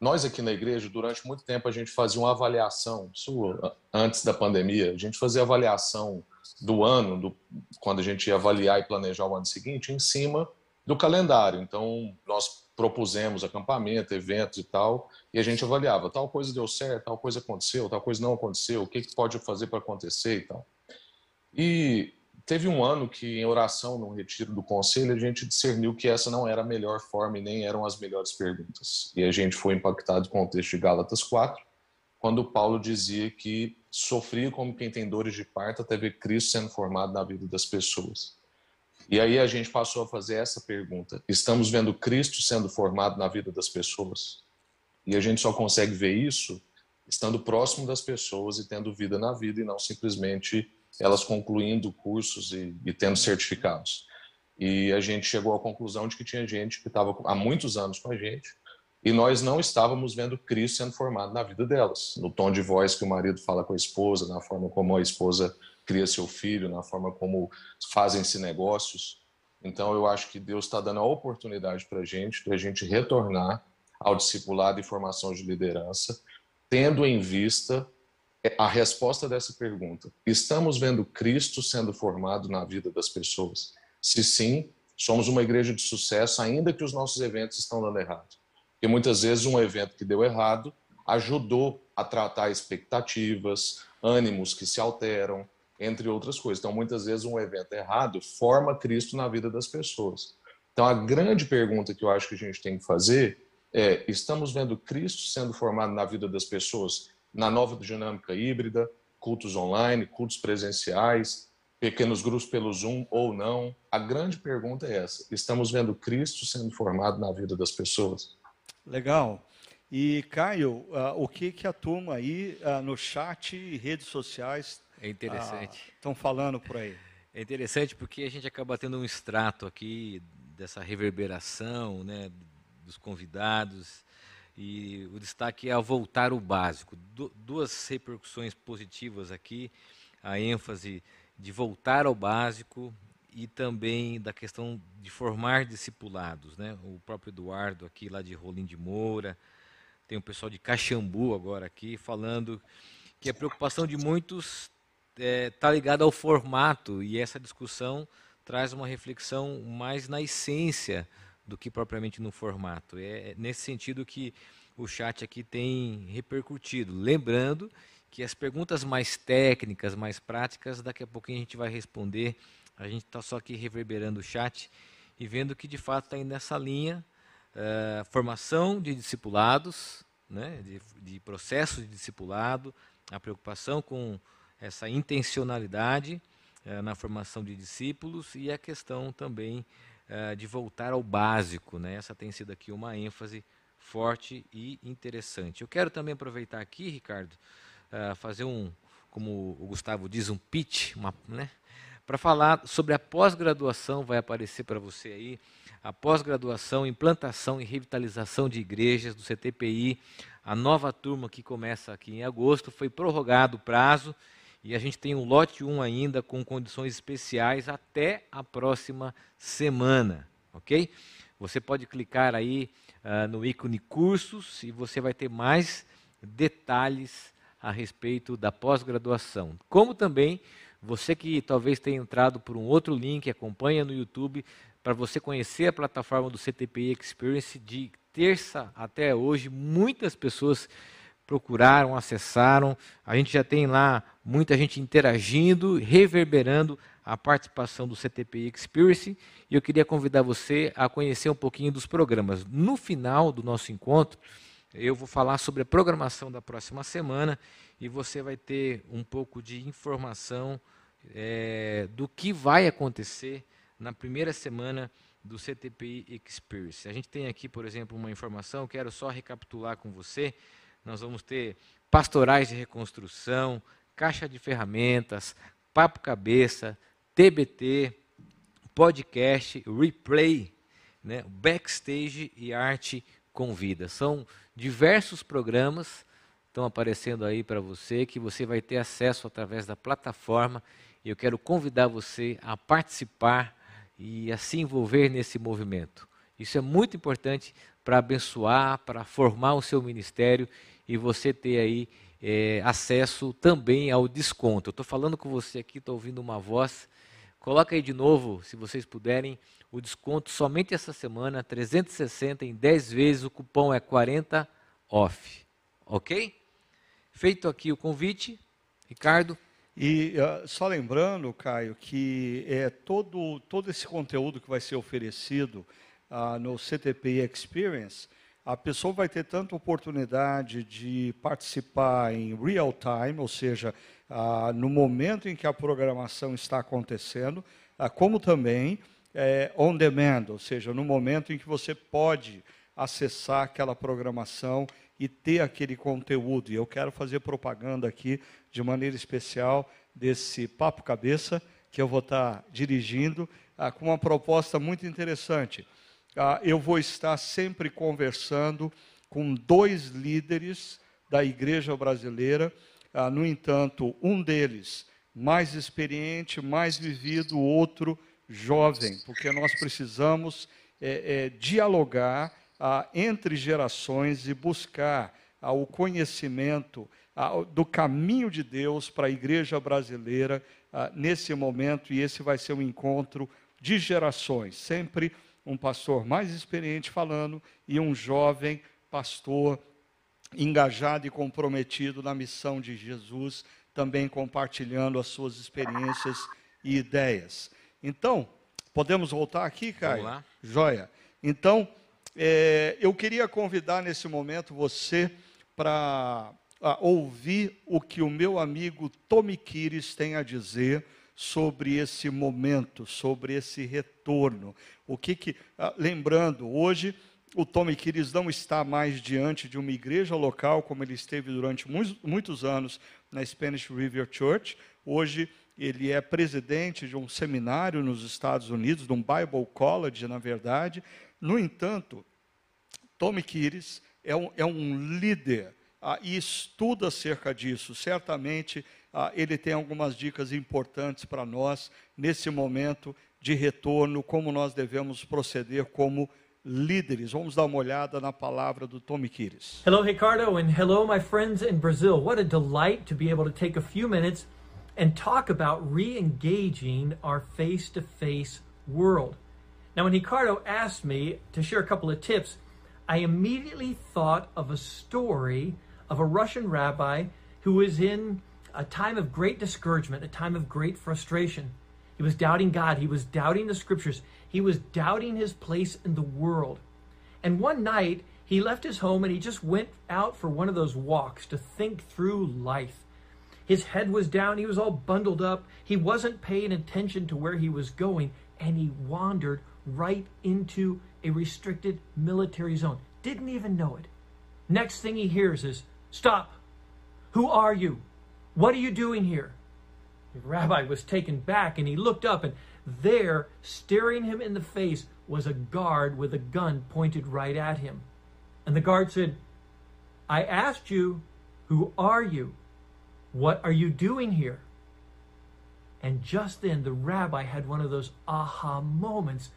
nós aqui na igreja, durante muito tempo, a gente fazia uma avaliação, isso antes da pandemia, a gente fazia avaliação do ano, do, quando a gente ia avaliar e planejar o ano seguinte, em cima do calendário. Então, nós propusemos acampamento, eventos e tal, e a gente avaliava, tal coisa deu certo, tal coisa aconteceu, tal coisa não aconteceu, o que, que pode fazer para acontecer e tal. E teve um ano que, em oração, no retiro do conselho, a gente discerniu que essa não era a melhor forma e nem eram as melhores perguntas. E a gente foi impactado com o texto de Gálatas 4, quando Paulo dizia que sofria como quem tem dores de parto até ver Cristo sendo formado na vida das pessoas. E aí a gente passou a fazer essa pergunta: estamos vendo Cristo sendo formado na vida das pessoas? E a gente só consegue ver isso estando próximo das pessoas e tendo vida na vida e não simplesmente elas concluindo cursos e, e tendo certificados. E a gente chegou à conclusão de que tinha gente que estava há muitos anos com a gente e nós não estávamos vendo Cristo sendo formado na vida delas, no tom de voz que o marido fala com a esposa, na forma como a esposa cria seu filho, na forma como fazem-se negócios. Então, eu acho que Deus está dando a oportunidade para a gente, para a gente retornar ao discipulado e formação de liderança, tendo em vista a resposta dessa pergunta: estamos vendo Cristo sendo formado na vida das pessoas? Se sim, somos uma igreja de sucesso, ainda que os nossos eventos estão dando errado. Porque muitas vezes um evento que deu errado ajudou a tratar expectativas, ânimos que se alteram, entre outras coisas. Então, muitas vezes um evento errado forma Cristo na vida das pessoas. Então, a grande pergunta que eu acho que a gente tem que fazer é: estamos vendo Cristo sendo formado na vida das pessoas na nova dinâmica híbrida, cultos online, cultos presenciais, pequenos grupos pelo Zoom ou não? A grande pergunta é essa: estamos vendo Cristo sendo formado na vida das pessoas? Legal. E, Caio, uh, o que, que a turma aí uh, no chat e redes sociais é interessante. estão uh, falando por aí? É interessante porque a gente acaba tendo um extrato aqui dessa reverberação né, dos convidados e o destaque é ao voltar o básico. Du duas repercussões positivas aqui, a ênfase de voltar ao básico e também da questão de formar discipulados. Né? O próprio Eduardo aqui lá de Rolim de Moura, tem o pessoal de Caxambu agora aqui falando que a preocupação de muitos está é, tá ligada ao formato e essa discussão traz uma reflexão mais na essência do que propriamente no formato. É nesse sentido que o chat aqui tem repercutido. Lembrando que as perguntas mais técnicas, mais práticas, daqui a pouquinho a gente vai responder a gente está só aqui reverberando o chat e vendo que de fato está indo nessa linha uh, formação de discipulados, né, de, de processo de discipulado, a preocupação com essa intencionalidade uh, na formação de discípulos e a questão também uh, de voltar ao básico. Né? Essa tem sido aqui uma ênfase forte e interessante. Eu quero também aproveitar aqui, Ricardo, fazer um, como o Gustavo diz, um pitch, né, para falar sobre a pós-graduação, vai aparecer para você aí, a pós-graduação, implantação e revitalização de igrejas do CTPI, a nova turma que começa aqui em agosto, foi prorrogado o prazo e a gente tem um lote 1 ainda com condições especiais até a próxima semana, ok? Você pode clicar aí uh, no ícone cursos e você vai ter mais detalhes a respeito da pós-graduação. Como também você que talvez tenha entrado por um outro link, acompanha no YouTube, para você conhecer a plataforma do CTPI Experience de terça até hoje, muitas pessoas procuraram, acessaram. A gente já tem lá muita gente interagindo, reverberando a participação do CTPI Experience. E eu queria convidar você a conhecer um pouquinho dos programas. No final do nosso encontro, eu vou falar sobre a programação da próxima semana e você vai ter um pouco de informação é, do que vai acontecer na primeira semana do CTPI Experience. A gente tem aqui, por exemplo, uma informação, quero só recapitular com você. Nós vamos ter pastorais de reconstrução, caixa de ferramentas, papo cabeça, TBT, podcast, replay, né, backstage e arte com vida. São diversos programas estão aparecendo aí para você que você vai ter acesso através da plataforma. E eu quero convidar você a participar e a se envolver nesse movimento. Isso é muito importante para abençoar, para formar o seu ministério e você ter aí é, acesso também ao desconto. Eu estou falando com você aqui, estou ouvindo uma voz. Coloca aí de novo, se vocês puderem, o desconto somente essa semana, 360 em 10 vezes, o cupom é 40 off. Ok? Feito aqui o convite, Ricardo. E uh, só lembrando, Caio, que é todo, todo esse conteúdo que vai ser oferecido uh, no CTPI Experience, a pessoa vai ter tanto oportunidade de participar em real time, ou seja, ah, no momento em que a programação está acontecendo, ah, como também é, on demand, ou seja, no momento em que você pode acessar aquela programação e ter aquele conteúdo. E eu quero fazer propaganda aqui, de maneira especial, desse Papo Cabeça, que eu vou estar dirigindo, ah, com uma proposta muito interessante ah, eu vou estar sempre conversando com dois líderes da igreja brasileira. Ah, no entanto, um deles mais experiente, mais vivido, o outro jovem, porque nós precisamos é, é, dialogar ah, entre gerações e buscar o conhecimento do caminho de Deus para a igreja brasileira nesse momento, e esse vai ser um encontro de gerações, sempre um pastor mais experiente falando e um jovem pastor engajado e comprometido na missão de Jesus, também compartilhando as suas experiências e ideias. Então, podemos voltar aqui, Caio? Vamos lá. Joia. Então, é, eu queria convidar nesse momento você para ouvir o que o meu amigo Tommy Kires tem a dizer sobre esse momento, sobre esse retorno. O que que, ah, lembrando, hoje o Tommy Kires não está mais diante de uma igreja local como ele esteve durante muitos, muitos anos na Spanish River Church. Hoje ele é presidente de um seminário nos Estados Unidos, de um Bible College, na verdade. No entanto, Tommy Kires é um, é um líder ah, e estuda acerca disso. Certamente ele tem algumas dicas importantes para nós nesse momento de retorno, como nós devemos proceder como líderes. Vamos dar uma olhada na palavra do Tommy Kires. Hello, Ricardo, and hello, my friends in Brazil. What a delight to be able to take a few minutes and talk about re engaging our face to face world. Now, when Ricardo asked me to share a couple of tips, I immediately thought of a story of a Russian rabbi who was in a time of great discouragement, a time of great frustration. He was doubting God. He was doubting the scriptures. He was doubting his place in the world. And one night, he left his home and he just went out for one of those walks to think through life. His head was down. He was all bundled up. He wasn't paying attention to where he was going. And he wandered right into a restricted military zone. Didn't even know it. Next thing he hears is, Stop. Who are you? What are you doing here? The rabbi was taken back and he looked up, and there, staring him in the face, was a guard with a gun pointed right at him. And the guard said, I asked you, who are you? What are you doing here? And just then the rabbi had one of those aha moments,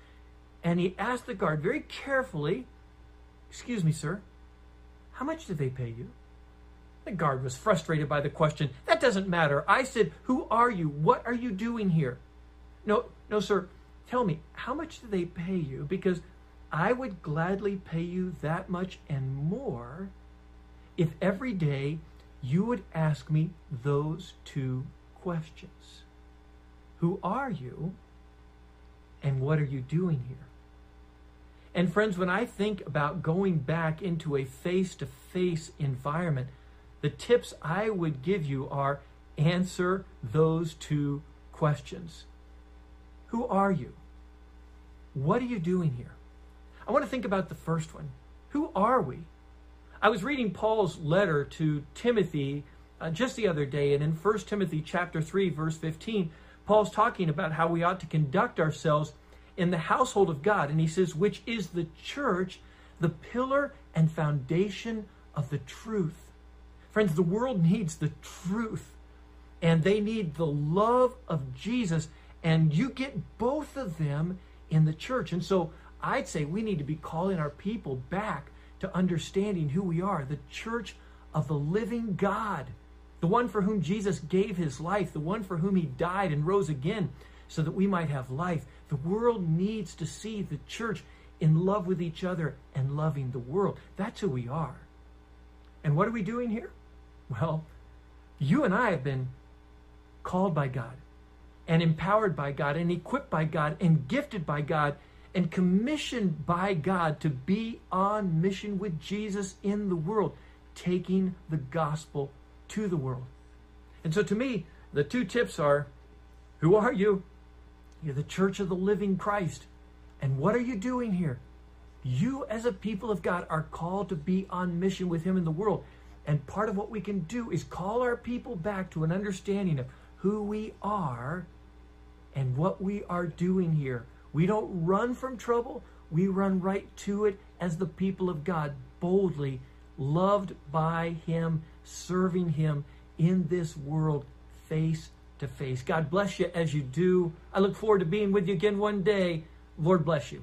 and he asked the guard very carefully, Excuse me, sir, how much did they pay you? The guard was frustrated by the question. That doesn't matter. I said, Who are you? What are you doing here? No, no, sir. Tell me, how much do they pay you? Because I would gladly pay you that much and more if every day you would ask me those two questions Who are you? And what are you doing here? And friends, when I think about going back into a face to face environment, the tips I would give you are answer those two questions. Who are you? What are you doing here? I want to think about the first one. Who are we? I was reading Paul's letter to Timothy uh, just the other day, and in 1 Timothy chapter 3, verse 15, Paul's talking about how we ought to conduct ourselves in the household of God. And he says, which is the church, the pillar and foundation of the truth. Friends, the world needs the truth, and they need the love of Jesus, and you get both of them in the church. And so I'd say we need to be calling our people back to understanding who we are the church of the living God, the one for whom Jesus gave his life, the one for whom he died and rose again so that we might have life. The world needs to see the church in love with each other and loving the world. That's who we are. And what are we doing here? Well, you and I have been called by God and empowered by God and equipped by God and gifted by God and commissioned by God to be on mission with Jesus in the world, taking the gospel to the world. And so to me, the two tips are who are you? You're the church of the living Christ. And what are you doing here? You, as a people of God, are called to be on mission with Him in the world. And part of what we can do is call our people back to an understanding of who we are and what we are doing here. We don't run from trouble, we run right to it as the people of God, boldly loved by Him, serving Him in this world face to face. God bless you as you do. I look forward to being with you again one day. Lord bless you.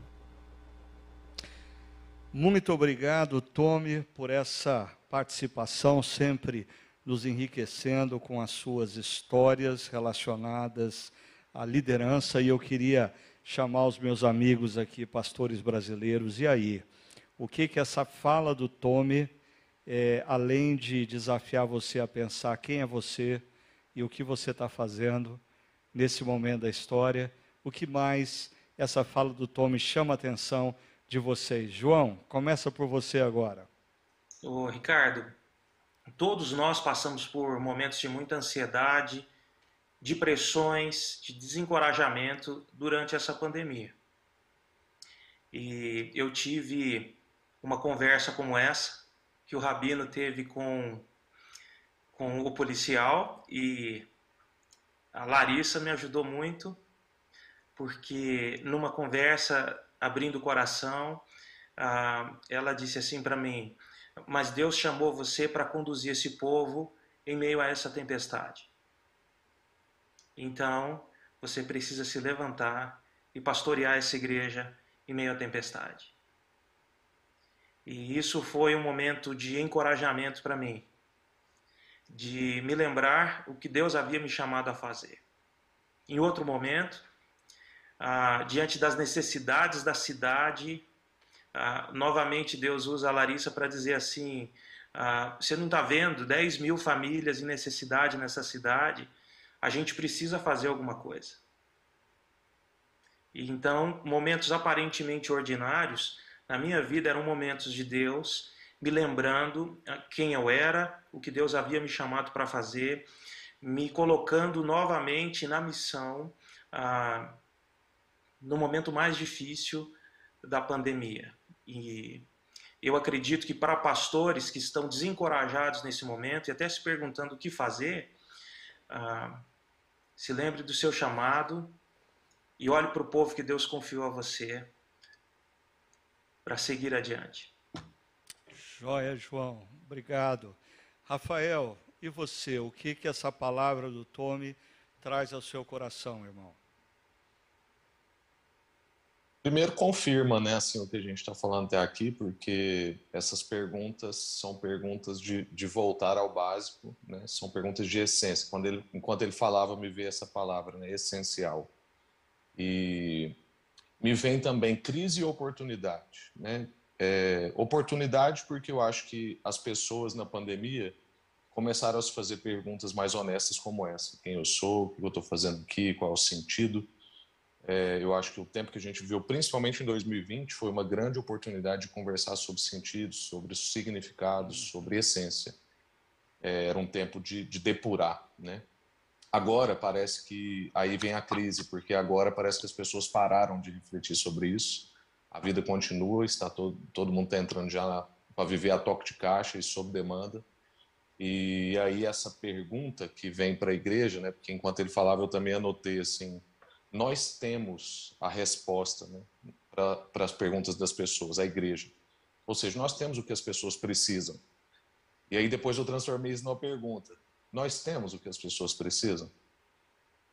Muito obrigado, Tome, por essa participação, sempre nos enriquecendo com as suas histórias relacionadas à liderança. E eu queria chamar os meus amigos aqui, pastores brasileiros. E aí, o que que essa fala do Tome, é, além de desafiar você a pensar quem é você e o que você está fazendo nesse momento da história, o que mais essa fala do Tome chama a atenção de vocês? João, começa por você agora. Ô, Ricardo, todos nós passamos por momentos de muita ansiedade, de pressões, de desencorajamento durante essa pandemia. E eu tive uma conversa como essa que o Rabino teve com, com o policial e a Larissa me ajudou muito, porque numa conversa abrindo o coração, ah, ela disse assim para mim: mas Deus chamou você para conduzir esse povo em meio a essa tempestade. Então, você precisa se levantar e pastorear essa igreja em meio à tempestade. E isso foi um momento de encorajamento para mim, de me lembrar o que Deus havia me chamado a fazer. Em outro momento, ah, diante das necessidades da cidade, ah, novamente Deus usa a Larissa para dizer assim: ah, você não está vendo 10 mil famílias em necessidade nessa cidade? A gente precisa fazer alguma coisa. E então, momentos aparentemente ordinários na minha vida eram momentos de Deus me lembrando ah, quem eu era, o que Deus havia me chamado para fazer, me colocando novamente na missão ah, no momento mais difícil da pandemia. E eu acredito que para pastores que estão desencorajados nesse momento e até se perguntando o que fazer, ah, se lembre do seu chamado e olhe para o povo que Deus confiou a você para seguir adiante. Joia, João. Obrigado. Rafael, e você? O que que essa palavra do Tome traz ao seu coração, irmão? Primeiro, confirma né, assim, o que a gente está falando até aqui, porque essas perguntas são perguntas de, de voltar ao básico, né, são perguntas de essência. Quando ele, enquanto ele falava, me veio essa palavra, né, essencial. E me vem também crise e oportunidade. Né? É, oportunidade porque eu acho que as pessoas na pandemia começaram a se fazer perguntas mais honestas como essa. Quem eu sou, o que eu estou fazendo aqui, qual é o sentido é, eu acho que o tempo que a gente viveu, principalmente em 2020, foi uma grande oportunidade de conversar sobre sentidos, sobre significados, sobre essência. É, era um tempo de, de depurar, né? Agora parece que aí vem a crise, porque agora parece que as pessoas pararam de refletir sobre isso. A vida continua, está todo, todo mundo está entrando já para viver a toque de caixa e sob demanda. E aí essa pergunta que vem para a igreja, né? Porque enquanto ele falava eu também anotei assim, nós temos a resposta né, para as perguntas das pessoas, a igreja. Ou seja, nós temos o que as pessoas precisam. E aí depois eu transformei isso numa pergunta. Nós temos o que as pessoas precisam?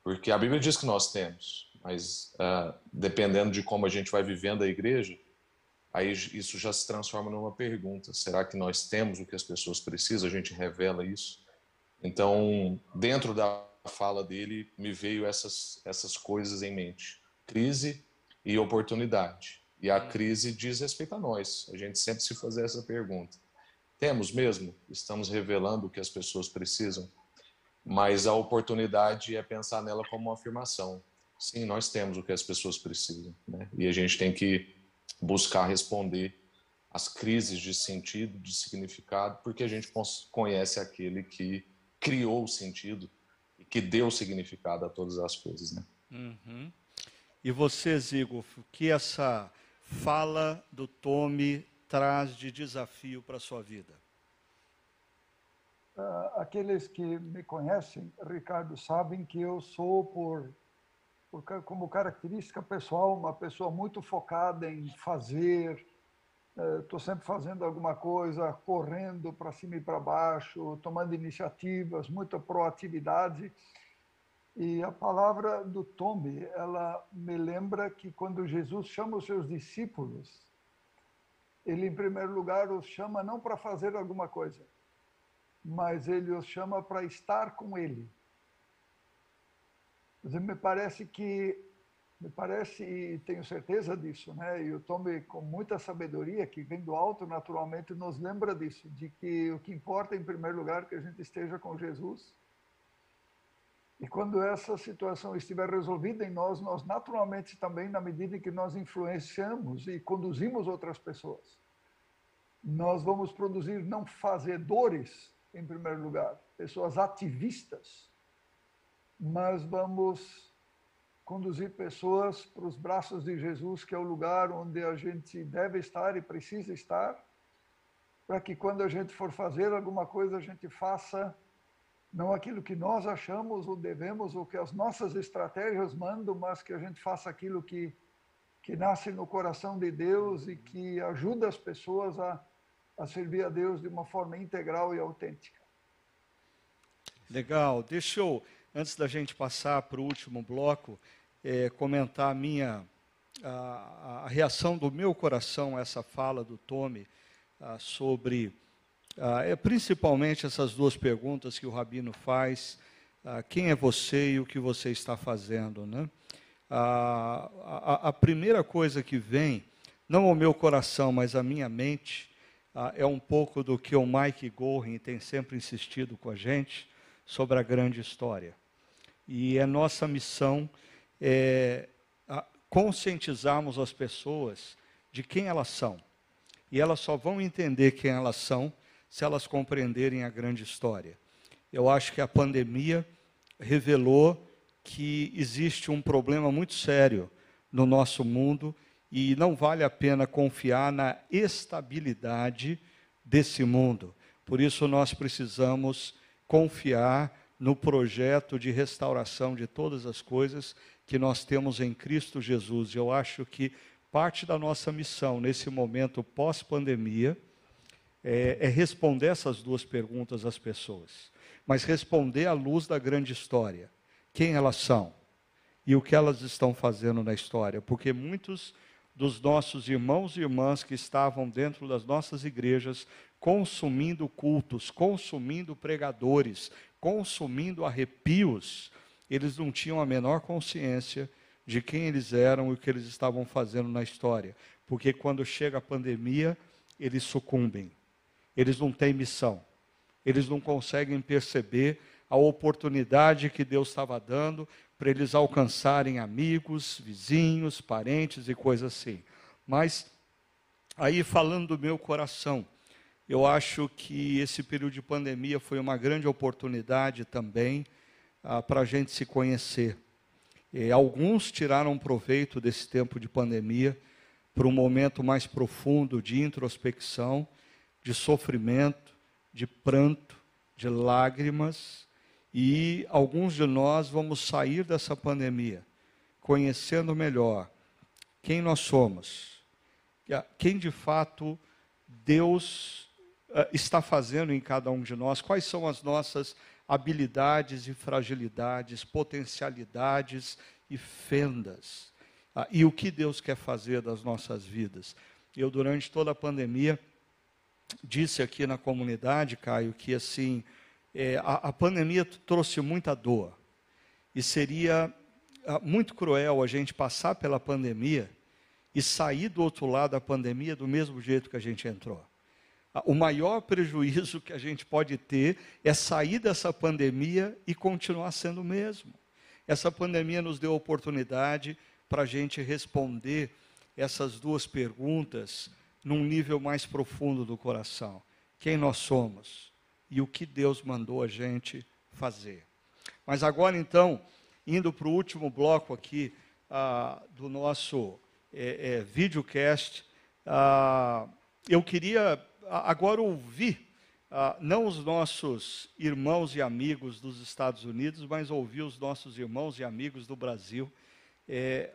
Porque a Bíblia diz que nós temos, mas uh, dependendo de como a gente vai vivendo a igreja, aí isso já se transforma numa pergunta. Será que nós temos o que as pessoas precisam? A gente revela isso? Então, dentro da fala dele, me veio essas, essas coisas em mente: crise e oportunidade. E a uhum. crise diz respeito a nós. A gente sempre se fazer essa pergunta. Temos mesmo? Estamos revelando o que as pessoas precisam? Mas a oportunidade é pensar nela como uma afirmação. Sim, nós temos o que as pessoas precisam. Né? E a gente tem que buscar responder às crises de sentido, de significado, porque a gente conhece aquele que criou o sentido que deu significado a todas as coisas. Né? Uhum. E você, Zigo, o que essa fala do Tome traz de desafio para a sua vida? Uh, aqueles que me conhecem, Ricardo, sabem que eu sou, por, por, como característica pessoal, uma pessoa muito focada em fazer, estou uh, sempre fazendo alguma coisa, correndo para cima e para baixo, tomando iniciativas, muita proatividade. E a palavra do Tombe, ela me lembra que quando Jesus chama os seus discípulos, ele em primeiro lugar os chama não para fazer alguma coisa, mas ele os chama para estar com ele. me parece que me parece, e tenho certeza disso, né? E o Tombe, com muita sabedoria, que vem do alto naturalmente, nos lembra disso, de que o que importa, em primeiro lugar, é que a gente esteja com Jesus. E quando essa situação estiver resolvida em nós, nós naturalmente também, na medida em que nós influenciamos e conduzimos outras pessoas, nós vamos produzir não fazedores, em primeiro lugar, pessoas ativistas, mas vamos conduzir pessoas para os braços de Jesus, que é o lugar onde a gente deve estar e precisa estar, para que quando a gente for fazer alguma coisa, a gente faça não aquilo que nós achamos ou devemos, ou que as nossas estratégias mandam, mas que a gente faça aquilo que, que nasce no coração de Deus e que ajuda as pessoas a, a servir a Deus de uma forma integral e autêntica. Legal. Deixa eu, antes da gente passar para o último bloco, é, comentar a minha a, a, reação do meu coração a essa fala do Tome ah, sobre ah, é principalmente essas duas perguntas que o Rabino faz: ah, quem é você e o que você está fazendo, né? A, a, primeira coisa que vem, não ao meu coração, mas à minha mente, é um pouco do que o Mike Gorin tem sempre insistido com a gente sobre a grande história. E é nossa missão é, conscientizarmos as pessoas de quem elas são. E elas só vão entender quem elas são se elas compreenderem a grande história. Eu acho que a pandemia revelou que existe um problema muito sério no nosso mundo e não vale a pena confiar na estabilidade desse mundo. Por isso, nós precisamos confiar no projeto de restauração de todas as coisas que nós temos em Cristo Jesus. Eu acho que parte da nossa missão nesse momento pós-pandemia é, é, responder essas duas perguntas às pessoas, mas responder à luz da grande história: quem elas são e o que elas estão fazendo na história, porque muitos dos nossos irmãos e irmãs que estavam dentro das nossas igrejas consumindo cultos, consumindo pregadores, consumindo arrepios, eles não tinham a menor consciência de quem eles eram e o que eles estavam fazendo na história. Porque quando chega a pandemia, eles sucumbem. Eles não têm missão. Eles não conseguem perceber a oportunidade que Deus estava dando para eles alcançarem amigos, vizinhos, parentes e coisas assim. Mas aí falando do meu coração, eu acho que esse período de pandemia foi uma grande oportunidade também ah, para a gente se conhecer. E alguns tiraram proveito desse tempo de pandemia para um momento mais profundo de introspecção, de sofrimento, de pranto, de lágrimas, e alguns de nós vamos sair dessa pandemia conhecendo melhor quem nós somos, quem de fato Deus uh, está fazendo em cada um de nós, quais são as nossas habilidades e fragilidades, potencialidades e fendas, uh, e o que Deus quer fazer das nossas vidas. Eu, durante toda a pandemia, disse aqui na comunidade, Caio, que assim, é, a, a pandemia trouxe muita dor, e seria uh, muito cruel a gente passar pela pandemia e sair do outro lado da pandemia do mesmo jeito que a gente entrou. O maior prejuízo que a gente pode ter é sair dessa pandemia e continuar sendo o mesmo. Essa pandemia nos deu a oportunidade para a gente responder essas duas perguntas num nível mais profundo do coração. Quem nós somos e o que Deus mandou a gente fazer. Mas agora, então, indo para o último bloco aqui ah, do nosso é, é, videocast, ah, eu queria agora ouvir, ah, não os nossos irmãos e amigos dos Estados Unidos, mas ouvir os nossos irmãos e amigos do Brasil. É,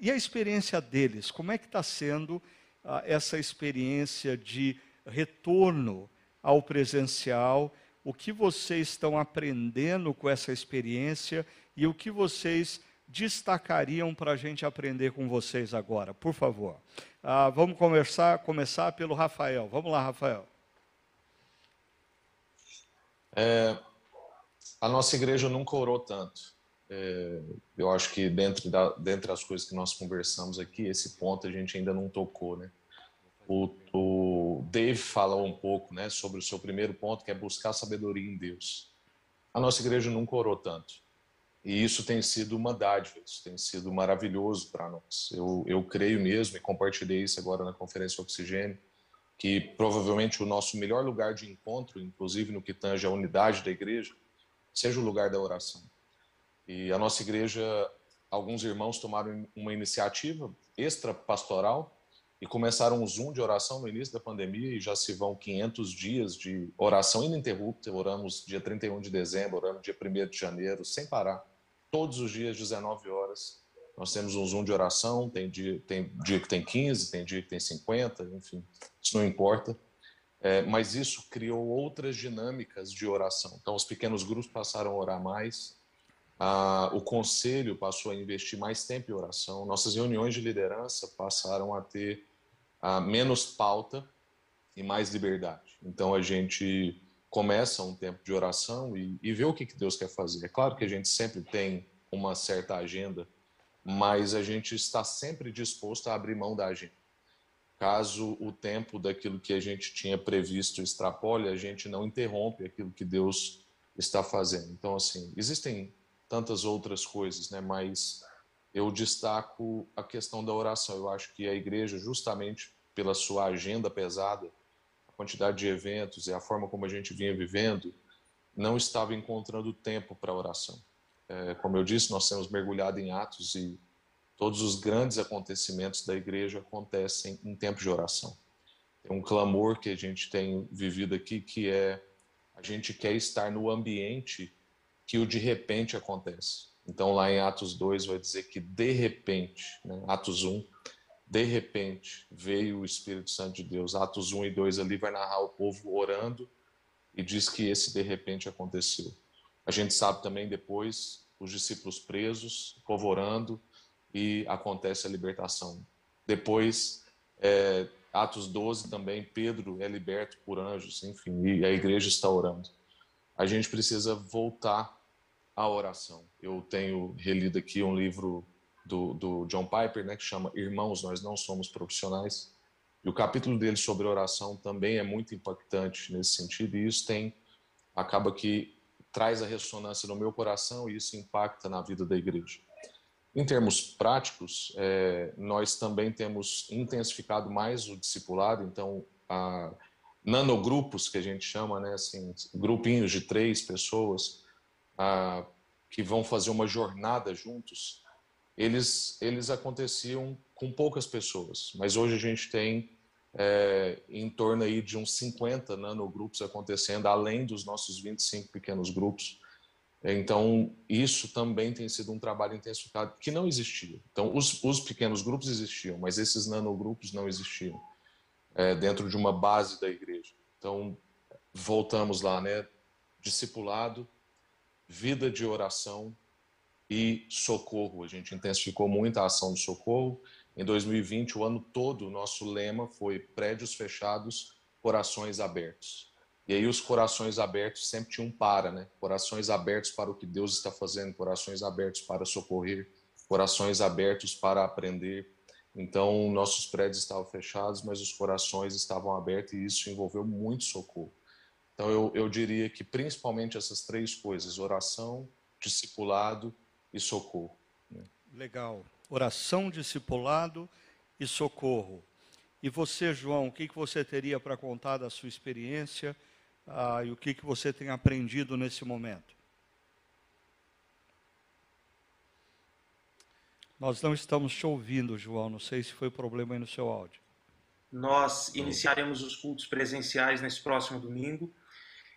e a experiência deles, como é que está sendo ah, essa experiência de retorno ao presencial? O que vocês estão aprendendo com essa experiência e o que vocês destacariam para a gente aprender com vocês agora? Por favor. Ah, vamos conversar, começar pelo Rafael. Vamos lá, Rafael. É, a nossa igreja nunca orou tanto. É, eu acho que dentro, da, dentre as coisas que nós conversamos aqui, esse ponto a gente ainda não tocou, né? O, o Dave fala um pouco, né, sobre o seu primeiro ponto, que é buscar sabedoria em Deus. A nossa igreja nunca orou tanto. E isso tem sido uma dádiva, isso tem sido maravilhoso para nós. Eu, eu creio mesmo, e compartilhei isso agora na Conferência Oxigênio, que provavelmente o nosso melhor lugar de encontro, inclusive no que tange a unidade da igreja, seja o lugar da oração. E a nossa igreja, alguns irmãos tomaram uma iniciativa extra pastoral e começaram um Zoom de oração no início da pandemia e já se vão 500 dias de oração ininterrupta. Oramos dia 31 de dezembro, oramos dia 1 de janeiro, sem parar todos os dias, 19 horas. Nós temos um Zoom de oração, tem dia, tem dia que tem 15, tem dia que tem 50, enfim, isso não importa. É, mas isso criou outras dinâmicas de oração. Então, os pequenos grupos passaram a orar mais, a, o conselho passou a investir mais tempo em oração, nossas reuniões de liderança passaram a ter a, menos pauta e mais liberdade. Então, a gente começa um tempo de oração e, e vê o que, que Deus quer fazer. É claro que a gente sempre tem uma certa agenda, mas a gente está sempre disposto a abrir mão da agenda. Caso o tempo daquilo que a gente tinha previsto extrapole, a gente não interrompe aquilo que Deus está fazendo. Então, assim, existem tantas outras coisas, né? Mas eu destaco a questão da oração. Eu acho que a igreja, justamente pela sua agenda pesada, quantidade de eventos e a forma como a gente vinha vivendo, não estava encontrando tempo para oração. É, como eu disse, nós temos mergulhado em Atos e todos os grandes acontecimentos da igreja acontecem em tempo de oração. Tem um clamor que a gente tem vivido aqui que é a gente quer estar no ambiente que o de repente acontece. Então, lá em Atos 2 vai dizer que de repente, né? Atos 1, de repente veio o Espírito Santo de Deus. Atos 1 e 2 ali vai narrar o povo orando e diz que esse de repente aconteceu. A gente sabe também depois os discípulos presos, o povo orando e acontece a libertação. Depois, é, Atos 12 também, Pedro é liberto por anjos, enfim, e a igreja está orando. A gente precisa voltar à oração. Eu tenho relido aqui um livro do, do John Piper, né, que chama Irmãos, Nós Não Somos Profissionais. E o capítulo dele sobre oração também é muito impactante nesse sentido, e isso tem, acaba que traz a ressonância no meu coração e isso impacta na vida da igreja. Em termos práticos, é, nós também temos intensificado mais o discipulado, então, a, nanogrupos, que a gente chama, né, assim, grupinhos de três pessoas a, que vão fazer uma jornada juntos, eles, eles aconteciam com poucas pessoas, mas hoje a gente tem é, em torno aí de uns 50 nanogrupos acontecendo, além dos nossos 25 pequenos grupos. Então, isso também tem sido um trabalho intensificado que não existia. Então, os, os pequenos grupos existiam, mas esses nanogrupos não existiam é, dentro de uma base da igreja. Então, voltamos lá, né? Discipulado, vida de oração, e socorro. A gente intensificou muito a ação do socorro. Em 2020, o ano todo, o nosso lema foi prédios fechados, corações abertos. E aí os corações abertos sempre tinham um para, né? Corações abertos para o que Deus está fazendo, corações abertos para socorrer, corações abertos para aprender. Então, nossos prédios estavam fechados, mas os corações estavam abertos e isso envolveu muito socorro. Então, eu, eu diria que principalmente essas três coisas, oração, discipulado e socorro. Né? Legal. Oração, discipulado e socorro. E você, João, o que, que você teria para contar da sua experiência ah, e o que, que você tem aprendido nesse momento? Nós não estamos te ouvindo, João. Não sei se foi problema aí no seu áudio. Nós iniciaremos os cultos presenciais nesse próximo domingo.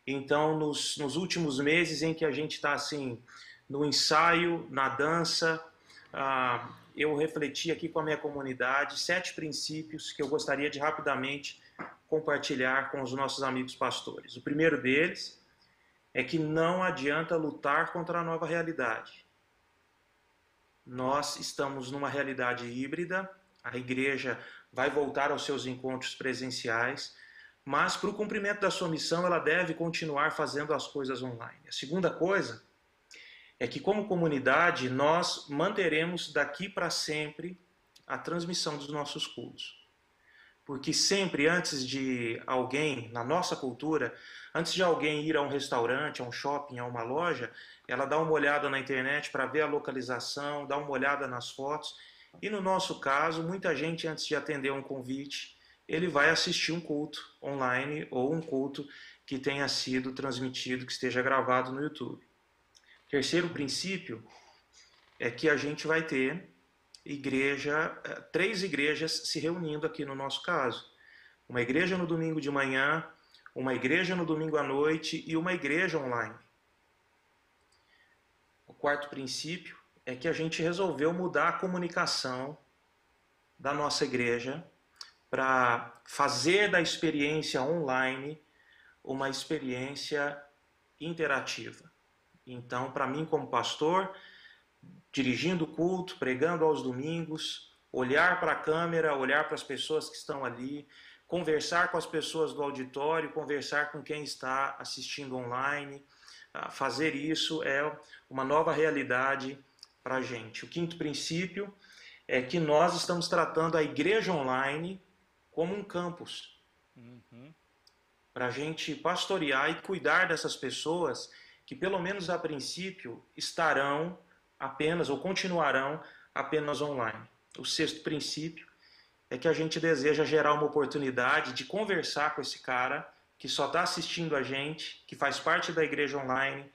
Então, nos, nos últimos meses em que a gente está assim no ensaio, na dança. Ah, eu refleti aqui com a minha comunidade sete princípios que eu gostaria de rapidamente compartilhar com os nossos amigos pastores. O primeiro deles é que não adianta lutar contra a nova realidade. Nós estamos numa realidade híbrida, a igreja vai voltar aos seus encontros presenciais, mas para o cumprimento da sua missão ela deve continuar fazendo as coisas online. A segunda coisa é que, como comunidade, nós manteremos daqui para sempre a transmissão dos nossos cultos. Porque sempre antes de alguém, na nossa cultura, antes de alguém ir a um restaurante, a um shopping, a uma loja, ela dá uma olhada na internet para ver a localização, dá uma olhada nas fotos. E no nosso caso, muita gente, antes de atender um convite, ele vai assistir um culto online ou um culto que tenha sido transmitido, que esteja gravado no YouTube. Terceiro princípio é que a gente vai ter igreja, eh, três igrejas se reunindo aqui no nosso caso. Uma igreja no domingo de manhã, uma igreja no domingo à noite e uma igreja online. O quarto princípio é que a gente resolveu mudar a comunicação da nossa igreja para fazer da experiência online uma experiência interativa. Então, para mim, como pastor, dirigindo o culto, pregando aos domingos, olhar para a câmera, olhar para as pessoas que estão ali, conversar com as pessoas do auditório, conversar com quem está assistindo online, ah, fazer isso é uma nova realidade para a gente. O quinto princípio é que nós estamos tratando a igreja online como um campus. Uhum. Para a gente pastorear e cuidar dessas pessoas que, pelo menos a princípio, estarão apenas ou continuarão apenas online. O sexto princípio é que a gente deseja gerar uma oportunidade de conversar com esse cara que só está assistindo a gente, que faz parte da igreja online,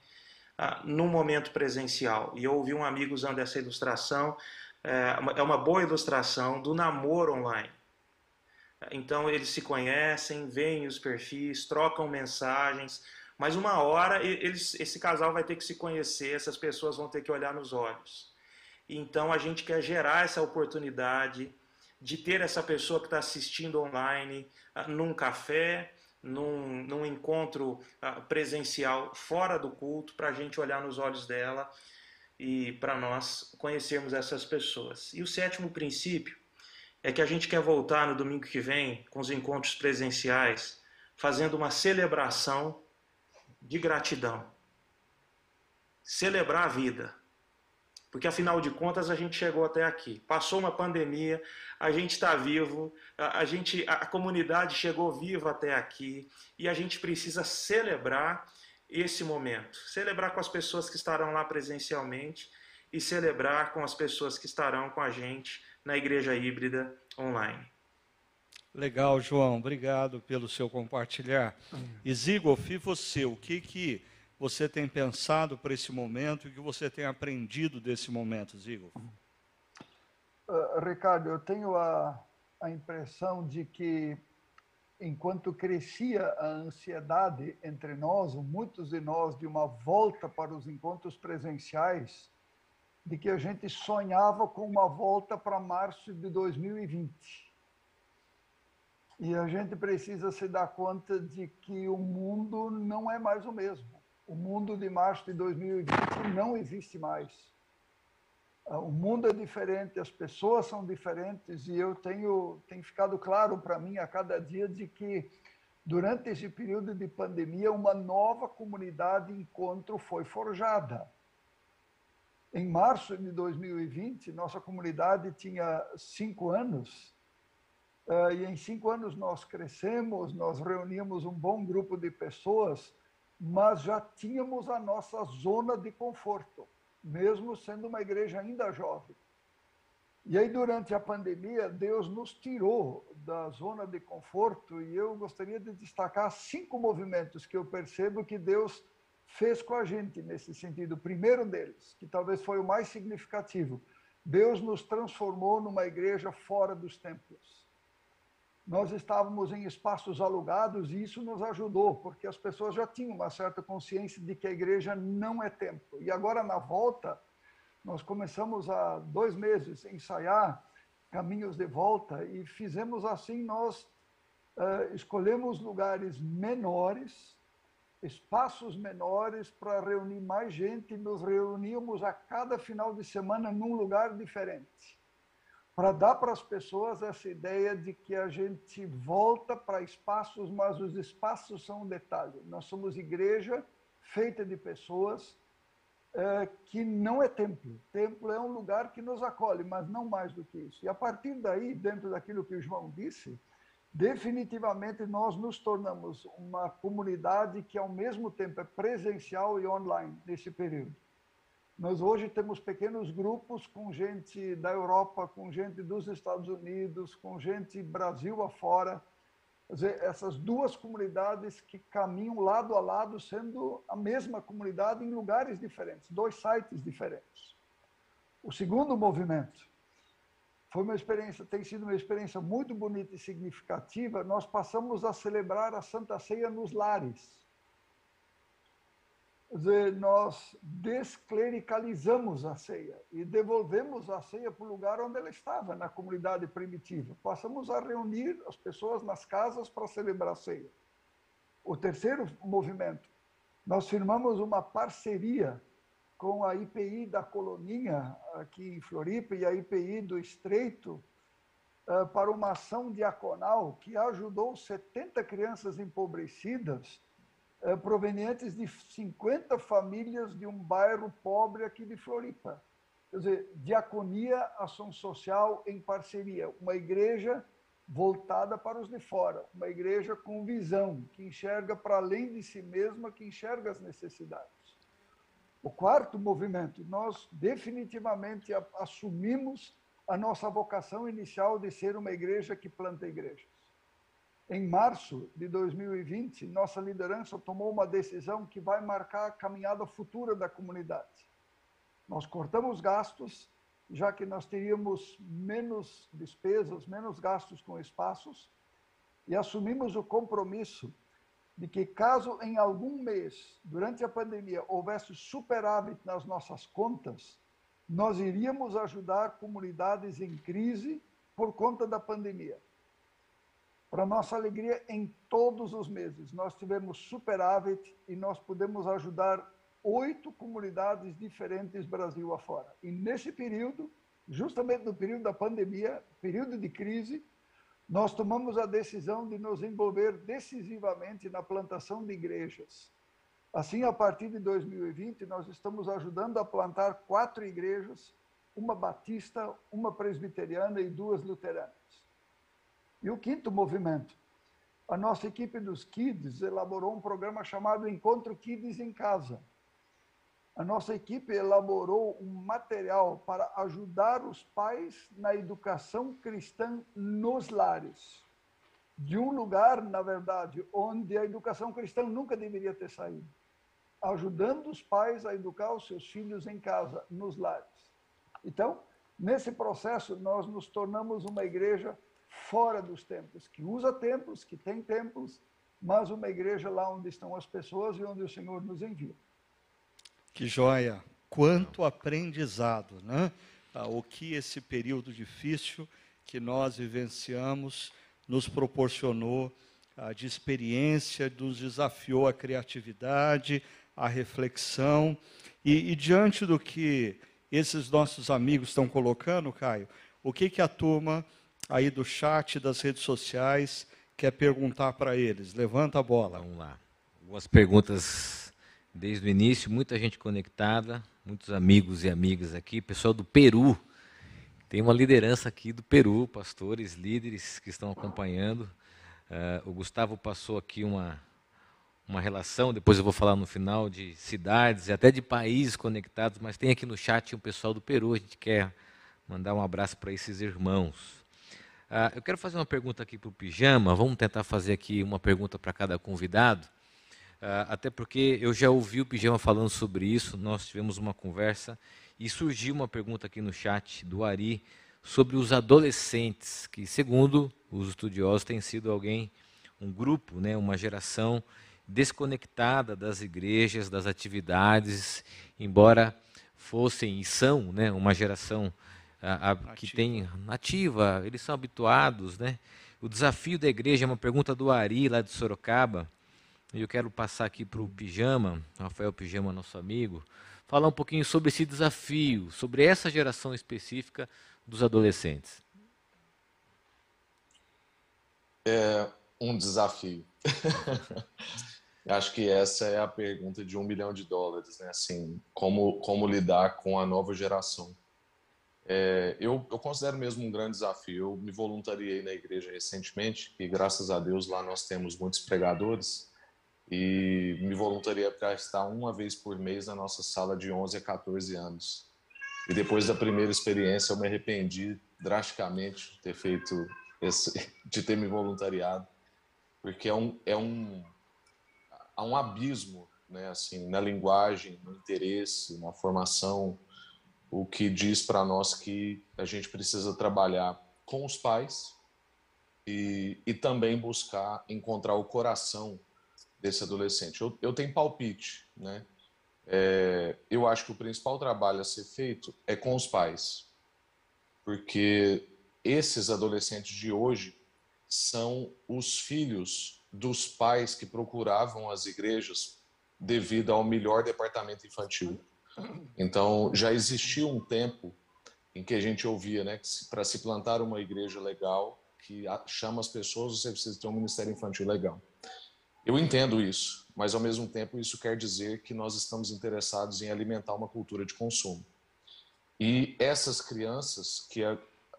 uh, no momento presencial. E eu ouvi um amigo usando essa ilustração, é, é uma boa ilustração do namoro online. Então eles se conhecem, veem os perfis, trocam mensagens, Mas uma hora eles, esse casal vai ter que se conhecer, essas pessoas vão ter que olhar nos olhos. Então a gente quer gerar essa oportunidade de ter essa pessoa que está assistindo online uh, num café, num, num encontro uh, presencial fora do culto, para a gente olhar nos olhos dela e para nós conhecermos essas pessoas. E o sétimo princípio é que a gente quer voltar no domingo que vem com os encontros presenciais, fazendo uma celebração de gratidão. Celebrar a vida. Porque afinal de contas a gente chegou até aqui. Passou uma pandemia, a gente está vivo, a, a, gente, a, a comunidade chegou viva até aqui e a gente precisa celebrar esse momento. Celebrar com as pessoas que estarão lá presencialmente e celebrar com as pessoas que estarão com a gente na igreja híbrida online. Legal, João. Obrigado pelo seu compartilhar. E Zigoff, e você, o que que você tem pensado para esse momento e o que você tem aprendido desse momento, Zigoff? Uh, Ricardo, eu tenho a, a impressão de que enquanto crescia a ansiedade entre nós, muitos de nós, de uma volta para os encontros presenciais, de que a gente sonhava com uma volta para março de 2020 e a gente precisa se dar conta de que o mundo não é mais o mesmo. O mundo de março de 2020 não existe mais. Ah, o mundo é diferente, as pessoas são diferentes e eu tenho tem ficado claro para mim a cada dia de que durante esse período de pandemia uma nova comunidade encontro foi forjada. Em março de 2020 nossa comunidade tinha cinco anos Uh, e em cinco anos nós crescemos, nós reunimos um bom grupo de pessoas, mas já tínhamos a nossa zona de conforto, mesmo sendo uma igreja ainda jovem. E aí, durante a pandemia, Deus nos tirou da zona de conforto e eu gostaria de destacar cinco movimentos que eu percebo que Deus fez com a gente nesse sentido. O primeiro deles, que talvez foi o mais significativo, Deus nos transformou numa igreja fora dos templos nós estávamos em espaços alugados e isso nos ajudou, porque as pessoas já tinham uma certa consciência de que a igreja não é templo. E agora, na volta, nós começamos há dois meses a ensaiar caminhos de volta e fizemos assim: nós uh, escolhemos lugares menores, espaços menores para reunir mais gente nos reuníamos a cada final de semana num lugar diferente para dar para as pessoas essa ideia de que a gente volta para espaços, mas os espaços são um detalhe. Nós somos igreja feita de pessoas é, que não é templo. Templo é um lugar que nos acolhe, mas não mais do que isso. E a partir daí, dentro daquilo que o João disse, definitivamente nós nos tornamos uma comunidade que ao mesmo tempo é presencial e online nesse período. Nós hoje temos pequenos grupos com gente da Europa, com gente dos Estados Unidos, com gente Brasil afora. Quer dizer, essas duas comunidades que caminham lado a lado, sendo a mesma comunidade em lugares diferentes, dois sites diferentes. O segundo movimento foi uma experiência, tem sido uma experiência muito bonita e significativa. Nós passamos a celebrar a Santa Ceia nos lares dizer, nós desclericalizamos a ceia e devolvemos a ceia para o lugar onde ela estava, na comunidade primitiva. Passamos a reunir as pessoas nas casas para celebrar a ceia. O terceiro movimento, nós firmamos uma parceria com a IPI da Coloninha, aqui em Floripa, e a IPI do Estreito, eh, para uma ação diaconal que ajudou 70 crianças empobrecidas é, provenientes de 50 famílias de um bairro pobre aqui de Floripa. Quer dizer, diaconia, ação social em parceria. Uma igreja voltada para os de fora, uma igreja com visão, que enxerga para além de si mesma, que enxerga as necessidades. O quarto movimento, nós definitivamente assumimos a nossa vocação inicial de ser uma igreja que planta igrejas. Em março de 2020, nossa liderança tomou uma decisão que vai marcar a caminhada futura da comunidade. Nós cortamos gastos, já que nós teríamos menos despesas, menos gastos com espaços, e assumimos o compromisso de que caso em algum mês, durante a pandemia, houvesse superávit nas nossas contas, nós iríamos ajudar comunidades em crise por conta da pandemia. Para nossa alegria, em todos os meses, nós tivemos superávit e nós pudemos ajudar oito comunidades diferentes Brasil afora. E nesse período, justamente no período da pandemia, período de crise, nós tomamos a decisão de nos envolver decisivamente na plantação de igrejas. Assim, a partir de 2020, nós estamos ajudando a plantar quatro igrejas, uma batista, uma presbiteriana e duas luteranas. E o quinto movimento, a nossa equipe dos Kids elaborou um programa chamado Encontro Kids em Casa. A nossa equipe elaborou um material para ajudar os pais na educação cristã nos lares. De um lugar, na verdade, onde a educação cristã nunca deveria ter saído. Ajudando os pais a educar os seus filhos em casa, nos lares. Então, nesse processo, nós nos tornamos uma igreja fora dos templos, que usa templos, que tem templos, mas uma igreja lá onde estão as pessoas e onde o Senhor nos envia. Que joia! Quanto aprendizado, né? Ah, o que esse período difícil que nós vivenciamos nos proporcionou ah, de experiência, nos desafiou a criatividade, a reflexão. E, e, diante do que esses nossos amigos estão colocando, Caio, o que, que a turma aí do chat das redes sociais quer perguntar para eles. Levanta a bola. Vamos lá. Algumas perguntas desde o início, muita gente conectada, muitos amigos e amigas aqui, pessoal do Peru. Tem uma liderança aqui do Peru, pastores, líderes que estão acompanhando. Uh, o Gustavo passou aqui uma, uma relação, depois eu vou falar no final, de cidades e até de países conectados, mas tem aqui no chat um pessoal do Peru, a gente quer mandar um abraço para esses irmãos. Ah, eu quero fazer uma pergunta aqui para o Pijama. Vamos tentar fazer aqui uma pergunta para cada convidado. Ah, até porque eu já ouvi o Pijama falando sobre isso, nós tivemos uma conversa e surgiu uma pergunta aqui no chat do Ari sobre os adolescentes, que segundo os estudiosos tem sido alguém, um grupo, né, uma geração desconectada das igrejas, das atividades, embora fossem e são né, uma geração a, a, que tem nativa, eles são habituados, né? O desafio da igreja é uma pergunta do Ari, lá de Sorocaba. E eu quero passar aqui para o Pijama, Rafael Pijama, nosso amigo, falar um pouquinho sobre esse desafio, sobre essa geração específica dos adolescentes. É um desafio. Acho que essa é a pergunta de um milhão de dólares, né? Assim, como, como lidar com a nova geração. É, eu, eu, considero mesmo um grande desafio. Eu me voluntariei na igreja recentemente e, graças a Deus, lá nós temos muitos pregadores e me voluntariei para estar uma vez por mês na nossa sala de 11 a 14 anos. E depois da primeira experiência, eu me arrependi drasticamente de ter feito esse, de ter me voluntariado, porque é um é um há um abismo, né, assim, na linguagem, no interesse, na formação o que diz para nós que a gente precisa trabalhar com os pais e, e também buscar encontrar o coração desse adolescente. Eu, eu tenho palpite, né? É, eu acho que o principal trabalho a ser feito é com os pais, porque esses adolescentes de hoje são os filhos dos pais que procuravam as igrejas devido ao melhor departamento infantil. Então, já existiu um tempo em que a gente ouvia, né, que para se plantar uma igreja legal, que chama as pessoas, você precisa ter um ministério infantil legal. Eu entendo isso, mas ao mesmo tempo isso quer dizer que nós estamos interessados em alimentar uma cultura de consumo. E essas crianças, que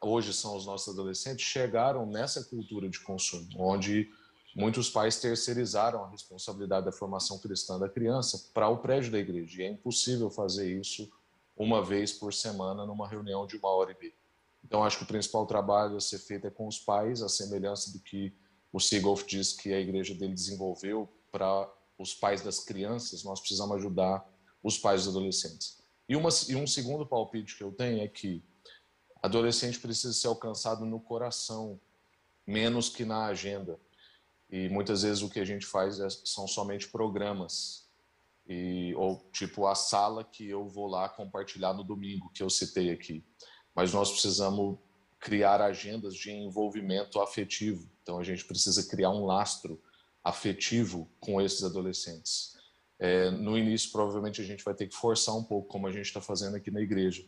hoje são os nossos adolescentes, chegaram nessa cultura de consumo, onde muitos pais terceirizaram a responsabilidade da formação cristã da criança para o prédio da igreja. E é impossível fazer isso uma vez por semana numa reunião de uma hora e meia. Então, acho que o principal trabalho a ser feito é com os pais, a semelhança do que o Seagolf diz que a igreja dele desenvolveu para os pais das crianças, nós precisamos ajudar os pais dos adolescentes. E, uma, e um segundo palpite que eu tenho é que adolescente precisa ser alcançado no coração, menos que na agenda. E muitas vezes o que a gente faz é, são somente programas. E, ou tipo a sala que eu vou lá compartilhar no domingo, que eu citei aqui. Mas nós precisamos criar agendas de envolvimento afetivo. Então a gente precisa criar um lastro afetivo com esses adolescentes. É, no início, provavelmente, a gente vai ter que forçar um pouco, como a gente está fazendo aqui na igreja.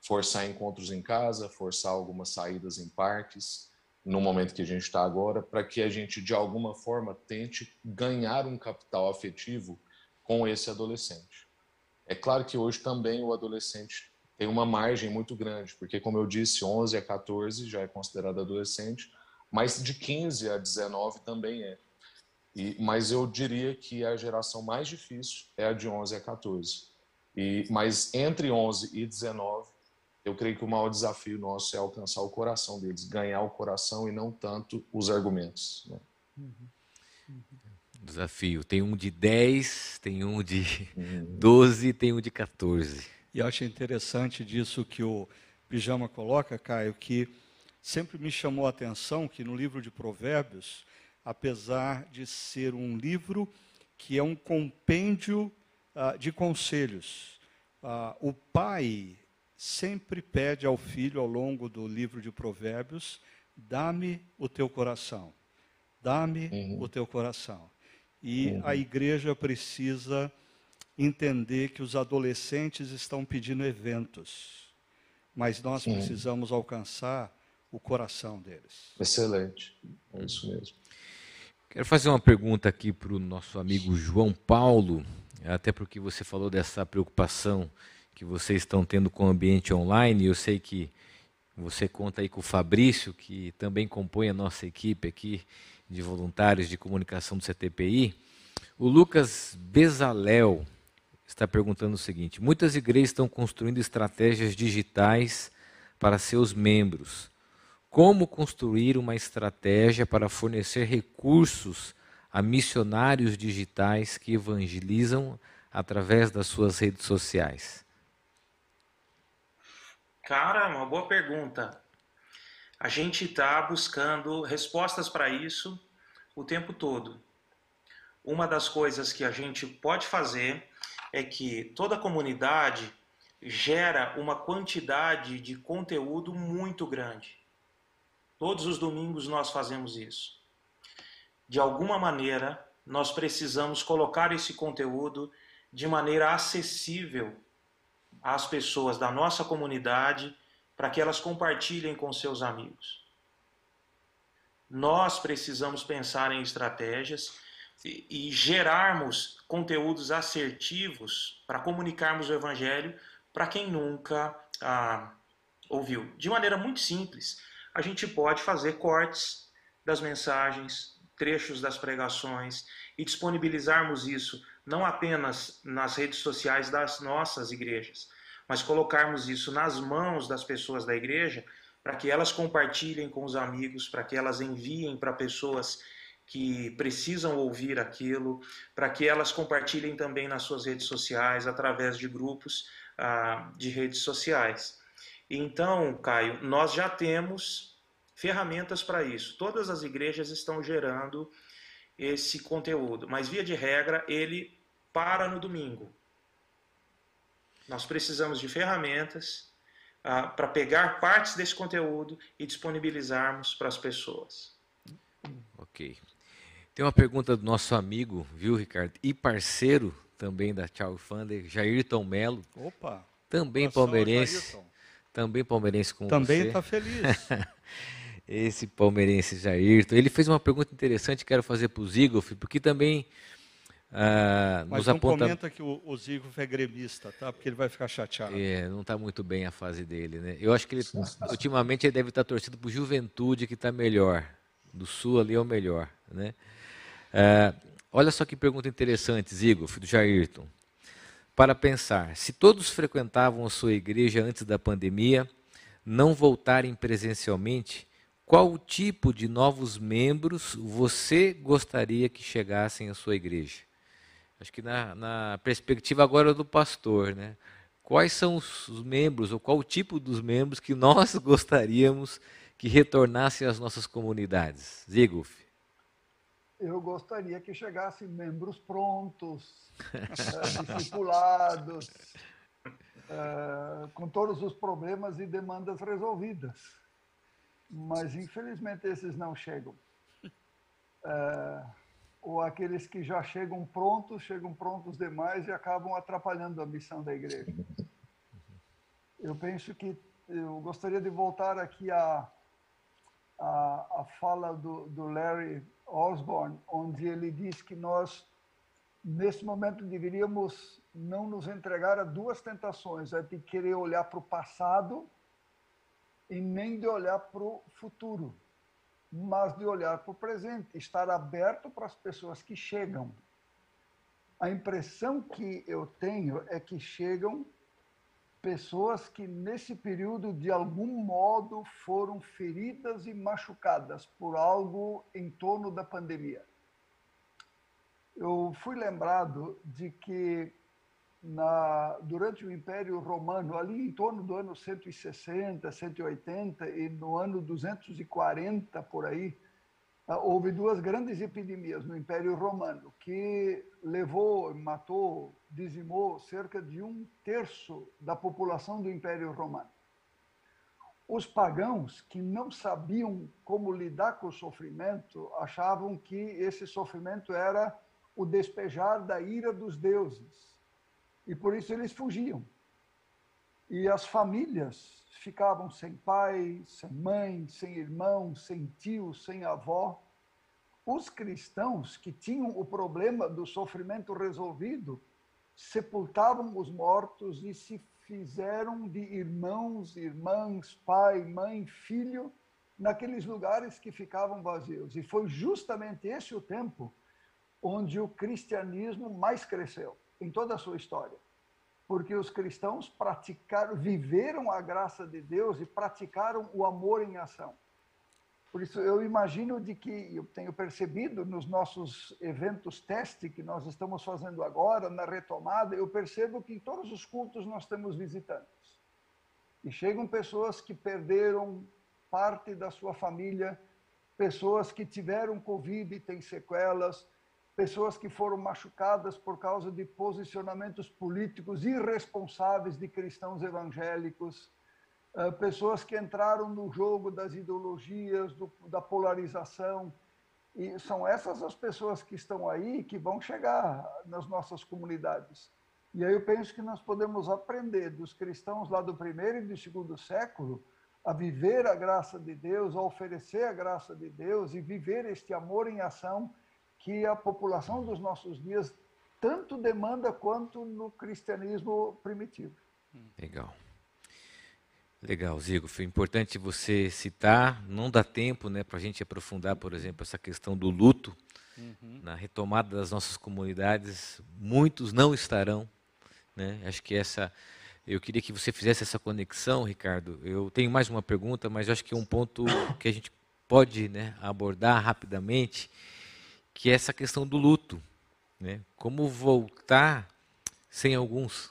Forçar encontros em casa, forçar algumas saídas em parques, no momento que a gente está agora, para que a gente, de alguma forma, tente ganhar um capital afetivo com esse adolescente. É claro que hoje também o adolescente tem uma margem muito grande, porque, como eu disse, 11 a 14 já é considerado adolescente, mas de 15 a 19 também é. E, mas eu diria que a geração mais difícil é a de 11 a 14. E, mas entre 11 e 19, eu creio que o maior desafio nosso é alcançar o coração deles, ganhar o coração e não tanto os argumentos. Né? Uhum. Uhum. Desafio. Tem um de 10, tem um de uhum. 12, tem um de 14. E acho interessante disso que o Pijama coloca, Caio, que sempre me chamou a atenção que no livro de Provérbios, apesar de ser um livro que é um compêndio uh, de conselhos. Uh, o pai sempre pede ao filho, ao longo do livro de Provérbios, dá-me o teu coração. Dá-me uhum. o teu coração. E uhum. a igreja precisa entender que os adolescentes estão pedindo eventos, mas nós Sim. precisamos alcançar o coração deles. Excelente, é isso mesmo. Quero fazer uma pergunta aqui para o nosso amigo João Paulo, até porque você falou dessa preocupação que vocês estão tendo com o ambiente online. Eu sei que você conta aí com o Fabrício, que também compõe a nossa equipe aqui de voluntários de comunicação do CTPI. O Lucas Bezalel está perguntando o seguinte: muitas igrejas estão construindo estratégias digitais para seus membros como construir uma estratégia para fornecer recursos a missionários digitais que evangelizam através das suas redes sociais? Cara, uma boa pergunta. A gente está buscando respostas para isso o tempo todo. Uma das coisas que a gente pode fazer é que toda comunidade gera uma quantidade de conteúdo muito grande. Todos os domingos nós fazemos isso. De alguma maneira, nós precisamos colocar esse conteúdo de maneira acessível às pessoas da nossa comunidade para que elas compartilhem com seus amigos. Nós precisamos pensar em estratégias e, gerarmos conteúdos assertivos para comunicarmos o Evangelho para quem nunca ah, ouviu. De maneira muito simples a gente pode fazer cortes das mensagens, trechos das pregações e disponibilizarmos isso não apenas nas redes sociais das nossas igrejas, mas colocarmos isso nas mãos das pessoas da igreja para que elas compartilhem com os amigos, para que elas enviem para pessoas que precisam ouvir aquilo, para que elas compartilhem também nas suas redes sociais, através de grupos ah, de redes sociais. Então, Caio, nós já temos ferramentas para isso. Todas as igrejas estão gerando esse conteúdo, mas via de regra ele para no domingo. Nós precisamos de ferramentas ah, para pegar partes desse conteúdo e disponibilizarmos para as pessoas. Ok. Tem uma pergunta do nosso amigo, viu, Ricardo? E parceiro também da Tchau Funder, Jairton Melo. Opa! Também palmeirense. Também palmeirense com Também você. está feliz. Esse palmeirense Jairton. Ele fez uma pergunta interessante, quero fazer para o Zigoff, porque também ah, Mas nos não aponta... comenta que o, o é gremista, tá? Porque ele vai ficar chateado. É, não está muito bem a fase dele, né? Eu acho que ele, ultimamente ele deve estar torcendo para o Juventude, que está melhor. Do Sul ali é o melhor, né? Ah, olha só que pergunta interessante, Zigoff, do Jairton para pensar: se todos frequentavam a sua igreja antes da pandemia, não voltarem presencialmente, qual tipo de novos membros você gostaria que chegassem à sua igreja? Acho que na, na perspectiva agora do pastor, né? Quais são os, os membros, ou qual o tipo dos membros que nós gostaríamos que retornassem às nossas comunidades? Zigulf. Eu gostaria que chegassem membros prontos, uh, discipulados, uh, com todos os problemas e demandas resolvidas. Mas, infelizmente, esses não chegam. Uh, ou aqueles que já chegam prontos, chegam prontos demais e acabam atrapalhando a missão da igreja. Eu penso que eu gostaria de voltar aqui à, à, à fala do, do Larry Osborne, onde ele diz que nós, nesse momento, deveríamos não nos entregar a duas tentações: é de querer olhar para o passado e nem de olhar para o futuro mas de olhar para o presente, estar aberto para as pessoas que chegam. A impressão que eu tenho é que chegam pessoas que nesse período de algum modo foram feridas e machucadas por algo em torno da pandemia. Eu fui lembrado de que na, durante o Império Romano, ali em torno do ano 160, 180 e no ano 240 por aí, houve duas grandes epidemias no Império Romano que levou, matou, dizimou cerca de um terço da população do Império Romano. Os pagãos que não sabiam como lidar com o sofrimento achavam que esse sofrimento era o despejar da ira dos deuses e por isso eles fugiam. E as famílias ficavam sem pai, sem mãe, sem irmão, sem tio, sem avó. Os cristãos que tinham o problema do sofrimento resolvido sepultavam os mortos e se fizeram de irmãos, irmãs, pai, mãe, filho, naqueles lugares que ficavam vazios. E foi justamente esse o tempo onde o cristianismo mais cresceu em toda a sua história. Porque os cristãos praticaram, viveram a graça de Deus e praticaram o amor em ação. Por isso, eu imagino de que eu tenho percebido nos nossos eventos teste que nós estamos fazendo agora, na retomada, eu percebo que em todos os cultos nós temos visitantes. E chegam pessoas que perderam parte da sua família, pessoas que tiveram Covid e têm sequelas, pessoas que foram machucadas por causa de posicionamentos políticos irresponsáveis de cristãos evangélicos, eh, pessoas que entraram no jogo das ideologias, do, da polarização. E são essas as pessoas que estão aí que vão chegar nas nossas comunidades. E aí eu penso que nós podemos aprender dos cristãos lá do primeiro e do segundo século a viver a graça de Deus, a oferecer a graça de Deus e viver este amor em ação que a população dos nossos dias tanto demanda quanto no cristianismo primitivo. Legal. Legal, Zigo. Foi importante você citar. Não dá tempo né, para a gente aprofundar, por exemplo, essa questão do luto. Uhum. Na retomada das nossas comunidades, muitos não estarão. Né? Acho que essa. Eu queria que você fizesse essa conexão, Ricardo. Eu tenho mais uma pergunta, mas acho que é um ponto que a gente pode né, abordar rapidamente que é essa questão do luto. Né? Como voltar sem alguns,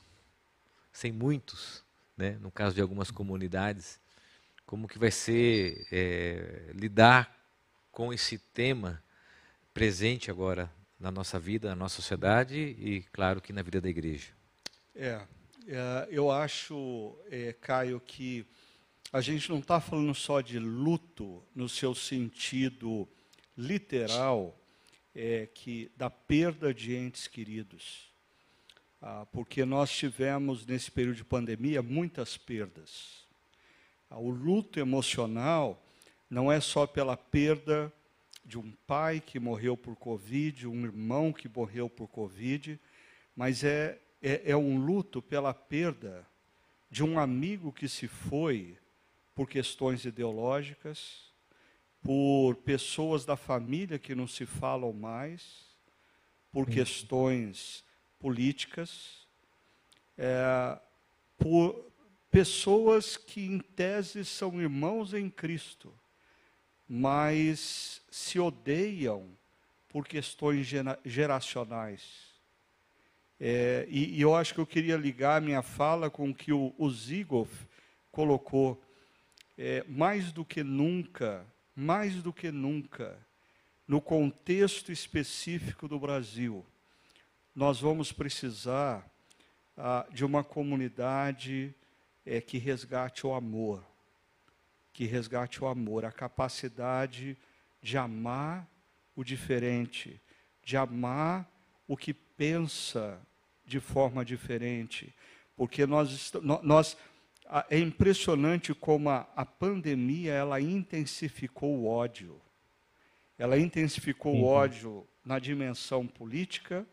sem muitos, né? no caso de algumas comunidades, como que vai ser é, lidar com esse tema presente agora na nossa vida, na nossa sociedade e, claro, que na vida da igreja. É, é eu acho, é, Caio, que a gente não está falando só de luto no seu sentido literal, é, que da perda de entes queridos, ah, porque nós tivemos nesse período de pandemia muitas perdas. Ah, o luto emocional não é só pela perda de um pai que morreu por Covid, um irmão que morreu por Covid, mas é, é, é um luto pela perda de um amigo que se foi por questões ideológicas, por pessoas da família que não se falam mais, por questões políticas, é, por pessoas que, em tese, são irmãos em Cristo, mas se odeiam por questões geracionais. É, e, e, eu acho que eu queria ligar a minha fala com o que o, o colocou. É, mais do que nunca, mais do que nunca, no contexto específico do Brasil, nós vamos precisar ah, de uma comunidade é, que resgate o amor, que resgate o amor, a capacidade de amar o diferente, de amar o que pensa de forma diferente, porque nós, nós é impressionante como a, a pandemia ela intensificou o ódio. Ela intensificou uhum. o ódio na dimensão política,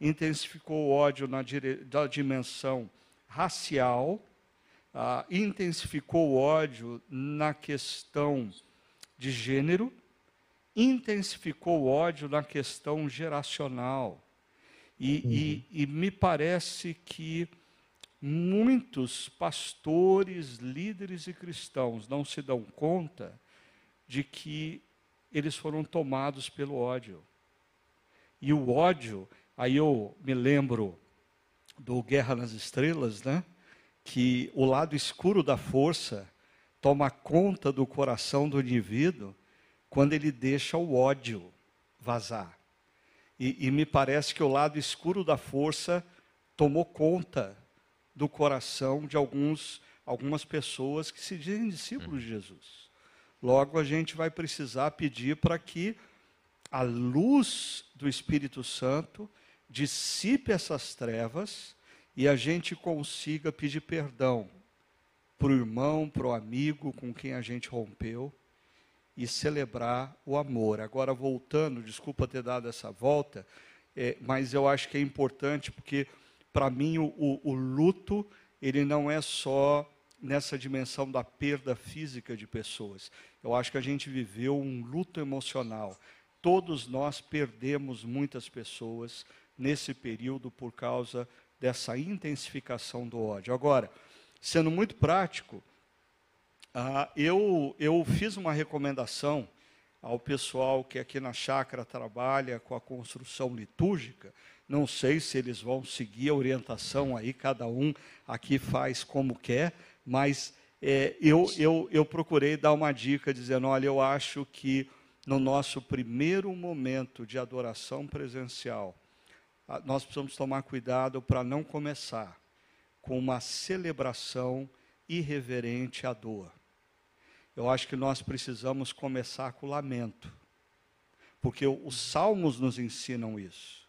intensificou o ódio na, dire, na dimensão racial, uh, intensificou o ódio na questão de gênero, intensificou o ódio na questão geracional. E, uhum. e, e me parece que muitos pastores, líderes e cristãos não se dão conta de que eles foram tomados pelo ódio. E o ódio, aí eu me lembro do Guerra nas Estrelas, né? Que o lado escuro da força toma conta do coração do indivíduo quando ele deixa o ódio vazar. E, e me parece que o lado escuro da força tomou conta do coração de alguns, algumas pessoas que se dizem discípulos de Jesus. Logo, a gente vai precisar pedir para que a luz do Espírito Santo dissipe essas trevas e a gente consiga pedir perdão para o irmão, para o amigo com quem a gente rompeu e celebrar o amor. Agora, voltando, desculpa ter dado essa volta, é, mas eu acho que é importante porque para mim, o, o, o luto, ele não é só nessa dimensão da perda física de pessoas. Eu acho que a gente viveu um luto emocional. Todos nós perdemos muitas pessoas nesse período por causa dessa intensificação do ódio. Agora, sendo muito prático, uh, eu, eu fiz uma recomendação ao pessoal que aqui na chácara trabalha com a construção litúrgica, não sei se eles vão seguir a orientação aí, cada um aqui faz como quer, mas é, eu, eu, eu procurei dar uma dica dizendo: olha, eu acho que no nosso primeiro momento de adoração presencial, nós precisamos tomar cuidado para não começar com uma celebração irreverente à dor. Eu acho que nós precisamos começar com lamento, porque os salmos nos ensinam isso.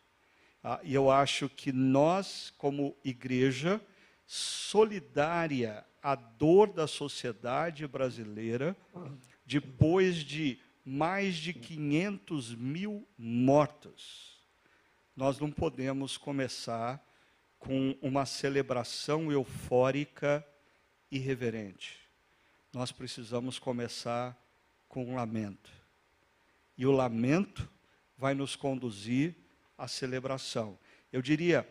Ah, e eu acho que nós, como igreja solidária à dor da sociedade brasileira, depois de mais de 500 mil mortos, nós não podemos começar com uma celebração eufórica irreverente. Nós precisamos começar com um lamento. E o lamento vai nos conduzir a celebração. Eu diria,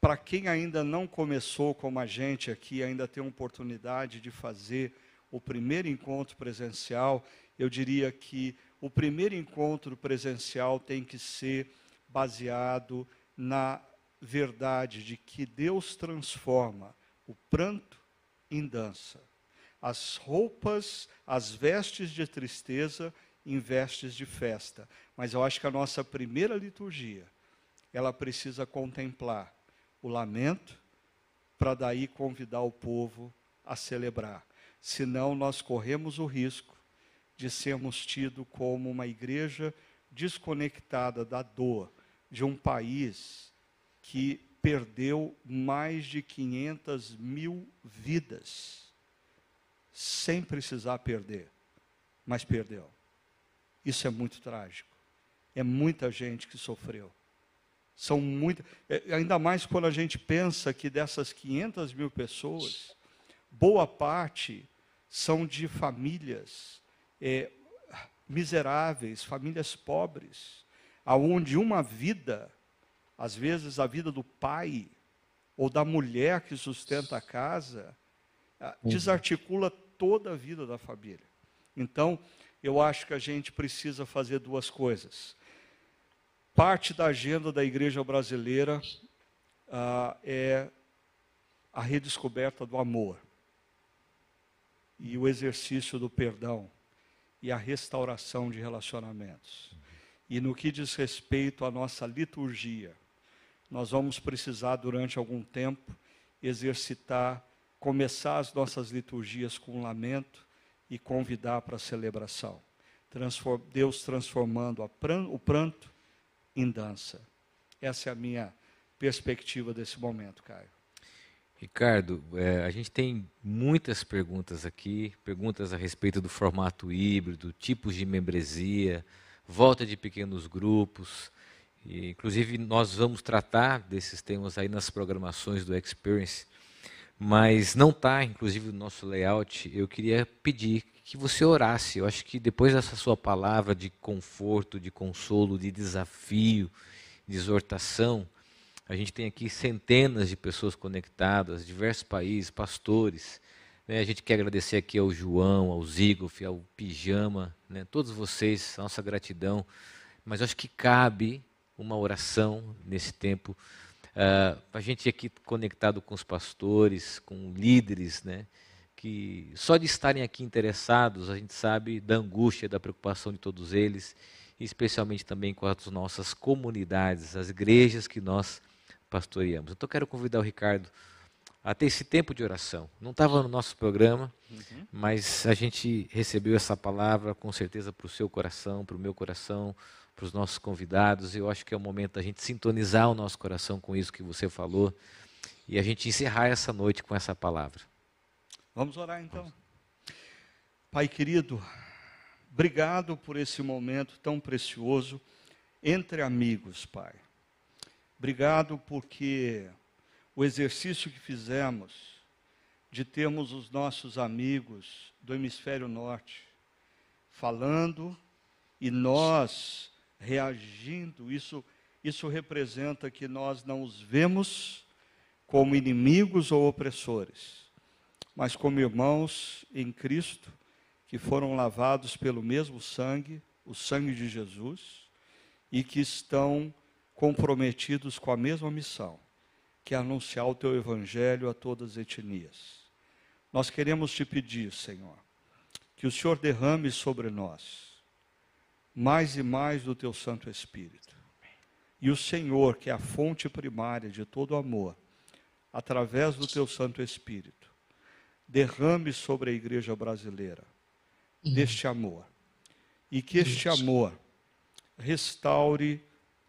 para quem ainda não começou como a gente aqui, ainda tem oportunidade de fazer o primeiro encontro presencial, eu diria que o primeiro encontro presencial tem que ser baseado na verdade de que Deus transforma o pranto em dança, as roupas, as vestes de tristeza em vestes de festa. Mas eu acho que a nossa primeira liturgia ela precisa contemplar o lamento, para daí convidar o povo a celebrar. Senão, nós corremos o risco de sermos tidos como uma igreja desconectada da dor de um país que perdeu mais de 500 mil vidas, sem precisar perder, mas perdeu. Isso é muito trágico. É muita gente que sofreu. São muitas, é, ainda mais quando a gente pensa que dessas 500 mil pessoas, boa parte são de famílias é, miseráveis, famílias pobres, aonde uma vida, às vezes a vida do pai ou da mulher que sustenta a casa, uhum. desarticula toda a vida da família. Então, eu acho que a gente precisa fazer duas coisas parte da agenda da igreja brasileira ah, é a redescoberta do amor e o exercício do perdão e a restauração de relacionamentos. E no que diz respeito à nossa liturgia, nós vamos precisar, durante algum tempo, exercitar, começar as nossas liturgias com lamento e convidar para a celebração. Deus transformando o pranto em dança. Essa é a minha perspectiva desse momento, Caio. Ricardo, é, a gente tem muitas perguntas aqui, perguntas a respeito do formato híbrido, tipos de membresia, volta de pequenos grupos. E, inclusive, nós vamos tratar desses temas aí nas programações do Experience, mas não está, inclusive, no nosso layout. Eu queria pedir que você orasse. Eu acho que depois dessa sua palavra de conforto, de consolo, de desafio, de exortação, a gente tem aqui centenas de pessoas conectadas, diversos países, pastores. Né? A gente quer agradecer aqui ao João, ao Zigof, ao Pijama, né? todos vocês, a nossa gratidão. Mas acho que cabe uma oração nesse tempo. Uh, a gente aqui conectado com os pastores, com líderes, né? Que só de estarem aqui interessados, a gente sabe da angústia, da preocupação de todos eles, especialmente também com as nossas comunidades, as igrejas que nós pastoreamos. Então, quero convidar o Ricardo a ter esse tempo de oração. Não estava no nosso programa, uhum. mas a gente recebeu essa palavra com certeza para o seu coração, para o meu coração, para os nossos convidados. Eu acho que é o momento da gente sintonizar o nosso coração com isso que você falou e a gente encerrar essa noite com essa palavra. Vamos orar então. Pai querido, obrigado por esse momento tão precioso entre amigos, Pai. Obrigado porque o exercício que fizemos de termos os nossos amigos do hemisfério norte falando e nós reagindo, isso isso representa que nós não os vemos como inimigos ou opressores, mas como irmãos em Cristo, que foram lavados pelo mesmo sangue, o sangue de Jesus, e que estão comprometidos com a mesma missão, que é anunciar o teu evangelho a todas as etnias. Nós queremos te pedir, Senhor, que o Senhor derrame sobre nós mais e mais do teu Santo Espírito. E o Senhor, que é a fonte primária de todo amor, através do teu Santo Espírito, derrame sobre a igreja brasileira deste amor. E que este amor restaure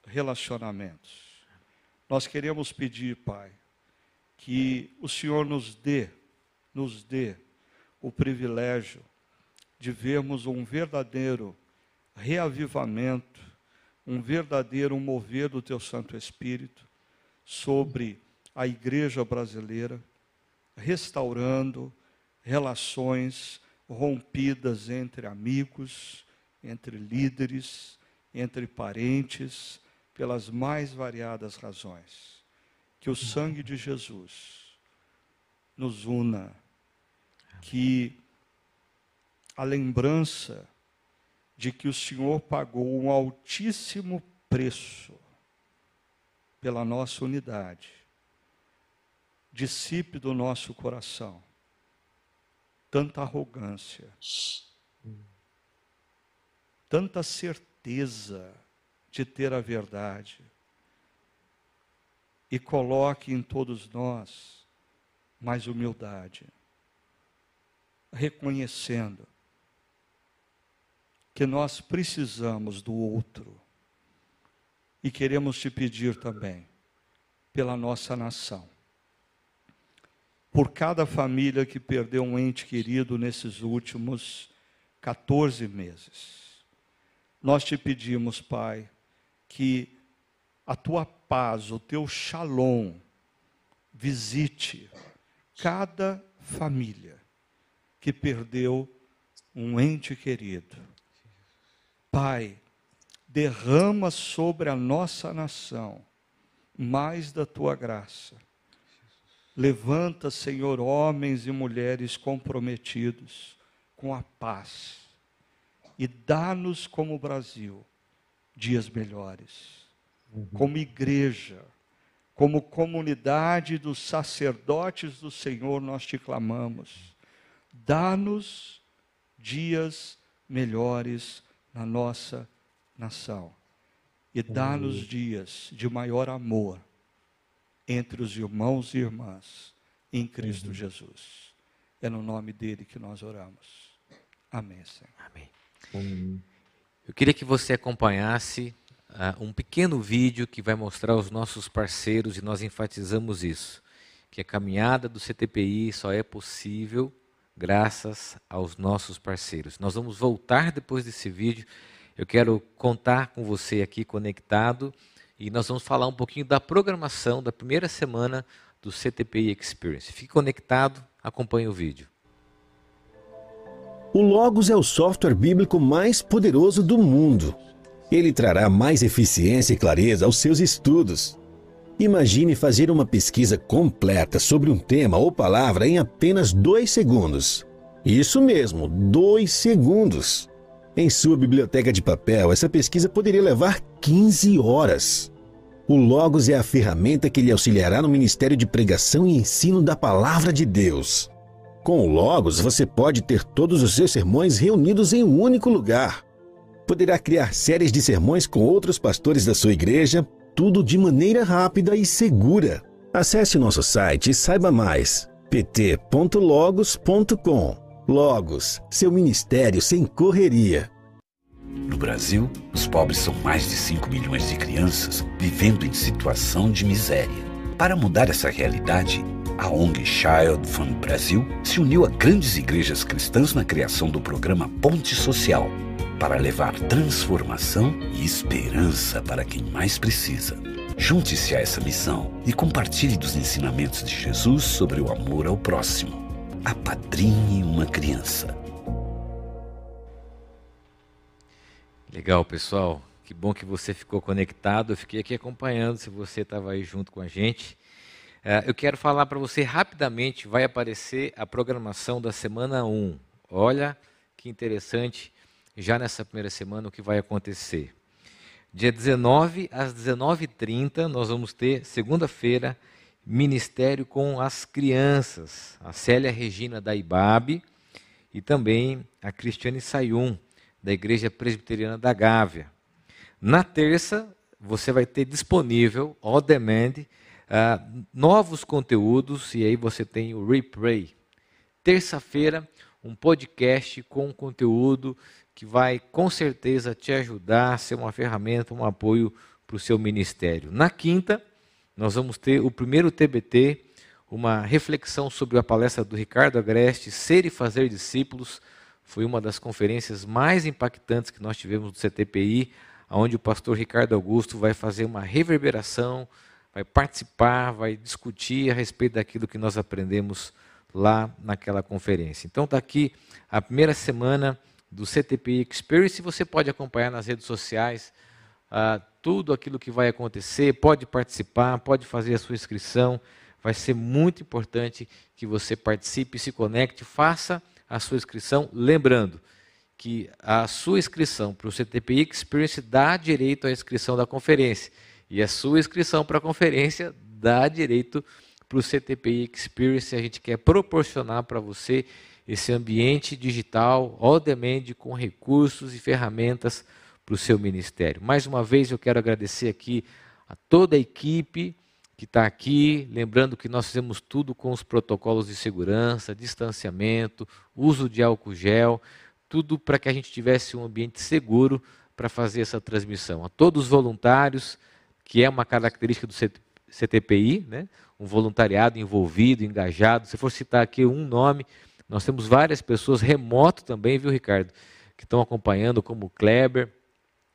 relacionamentos. Nós queremos pedir, Pai, que o Senhor nos dê, nos dê o privilégio de vermos um verdadeiro reavivamento, um verdadeiro mover do Teu Santo Espírito sobre a igreja brasileira restaurando relações rompidas entre amigos, entre líderes, entre parentes, pelas mais variadas razões. Que o sangue de Jesus nos una, que a lembrança de que o Senhor pagou um altíssimo preço pela nossa unidade dissipe do nosso coração tanta arrogância, tanta certeza de ter a verdade e coloque em todos nós mais humildade, reconhecendo que nós precisamos do outro e queremos te pedir também pela nossa nação por cada família que perdeu um ente querido nesses últimos 14 meses. Nós te pedimos, Pai, que a tua paz, o teu shalom, visite cada família que perdeu um ente querido. Pai, derrama sobre a nossa nação mais da tua graça Levanta, Senhor, homens e mulheres comprometidos com a paz e dá-nos como Brasil dias melhores. Uhum. Como igreja, como comunidade dos sacerdotes do Senhor, nós te clamamos. Dá-nos dias melhores na nossa nação. e dá-nos dias de maior amor entre os irmãos e irmãs em Cristo uhum. Jesus. É no nome dele que nós oramos. Amém, Senhor. Amém. Eu queria que você acompanhasse uh, um pequeno vídeo que vai mostrar os nossos parceiros e nós enfatizamos isso, que a caminhada do CTPI só é possível graças aos nossos parceiros. Nós vamos voltar depois desse vídeo. Eu quero contar com você aqui conectado e nós vamos falar um pouquinho da programação da primeira semana do CTPI Experience. Fique conectado, acompanhe o vídeo. O Logos é o software bíblico mais poderoso do mundo. Ele trará mais eficiência e clareza aos seus estudos. Imagine fazer uma pesquisa completa sobre um tema ou palavra em apenas dois segundos. Isso mesmo, dois segundos. Em sua biblioteca de papel, essa pesquisa poderia levar 15 horas. O Logos é a ferramenta que lhe auxiliará no ministério de pregação e ensino da palavra de Deus. Com o Logos, você pode ter todos os seus sermões reunidos em um único lugar. Poderá criar séries de sermões com outros pastores da sua igreja, tudo de maneira rápida e segura. Acesse nosso site e saiba mais. pt.logos.com Logos, seu ministério sem correria. No Brasil, os pobres são mais de 5 milhões de crianças vivendo em situação de miséria. Para mudar essa realidade, a ONG Child Fund Brasil se uniu a grandes igrejas cristãs na criação do programa Ponte Social para levar transformação e esperança para quem mais precisa. Junte-se a essa missão e compartilhe dos ensinamentos de Jesus sobre o amor ao próximo. Apadrinhe uma criança. Legal, pessoal. Que bom que você ficou conectado. Eu fiquei aqui acompanhando se você estava aí junto com a gente. Uh, eu quero falar para você rapidamente, vai aparecer a programação da semana 1. Olha que interessante já nessa primeira semana o que vai acontecer. Dia 19 às 19h30, nós vamos ter, segunda-feira, Ministério com as Crianças. A Célia Regina da IBAB e também a Cristiane Sayum, da Igreja Presbiteriana da Gávea. Na terça, você vai ter disponível, on demand, uh, novos conteúdos, e aí você tem o replay. Terça-feira, um podcast com conteúdo que vai com certeza te ajudar a ser uma ferramenta, um apoio para o seu ministério. Na quinta, nós vamos ter o primeiro TBT, uma reflexão sobre a palestra do Ricardo Agreste, Ser e Fazer Discípulos. Foi uma das conferências mais impactantes que nós tivemos do CTPI, onde o pastor Ricardo Augusto vai fazer uma reverberação, vai participar, vai discutir a respeito daquilo que nós aprendemos lá naquela conferência. Então está aqui a primeira semana do CTPI Experience. Você pode acompanhar nas redes sociais uh, tudo aquilo que vai acontecer, pode participar, pode fazer a sua inscrição. Vai ser muito importante que você participe, se conecte, faça a sua inscrição. Lembrando que a sua inscrição para o CTPI Experience dá direito à inscrição da conferência. E a sua inscrição para a conferência dá direito para o CTPI Experience. A gente quer proporcionar para você esse ambiente digital, all demand, com recursos e ferramentas para o seu ministério. Mais uma vez eu quero agradecer aqui a toda a equipe que está aqui, lembrando que nós fizemos tudo com os protocolos de segurança, distanciamento, uso de álcool gel, tudo para que a gente tivesse um ambiente seguro para fazer essa transmissão. A todos os voluntários, que é uma característica do CTPI, né? um voluntariado envolvido, engajado. Se for citar aqui um nome, nós temos várias pessoas remoto também, viu, Ricardo, que estão acompanhando, como o Kleber,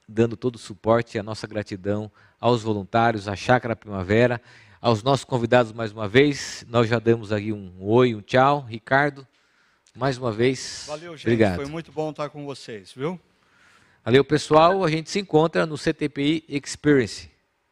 dando todo o suporte e a nossa gratidão aos voluntários, à Chácara Primavera, aos nossos convidados mais uma vez. Nós já damos aqui um oi, um tchau. Ricardo, mais uma vez. Valeu, gente. Obrigado. Foi muito bom estar com vocês, viu? Valeu, pessoal. A gente se encontra no CTPI Experience.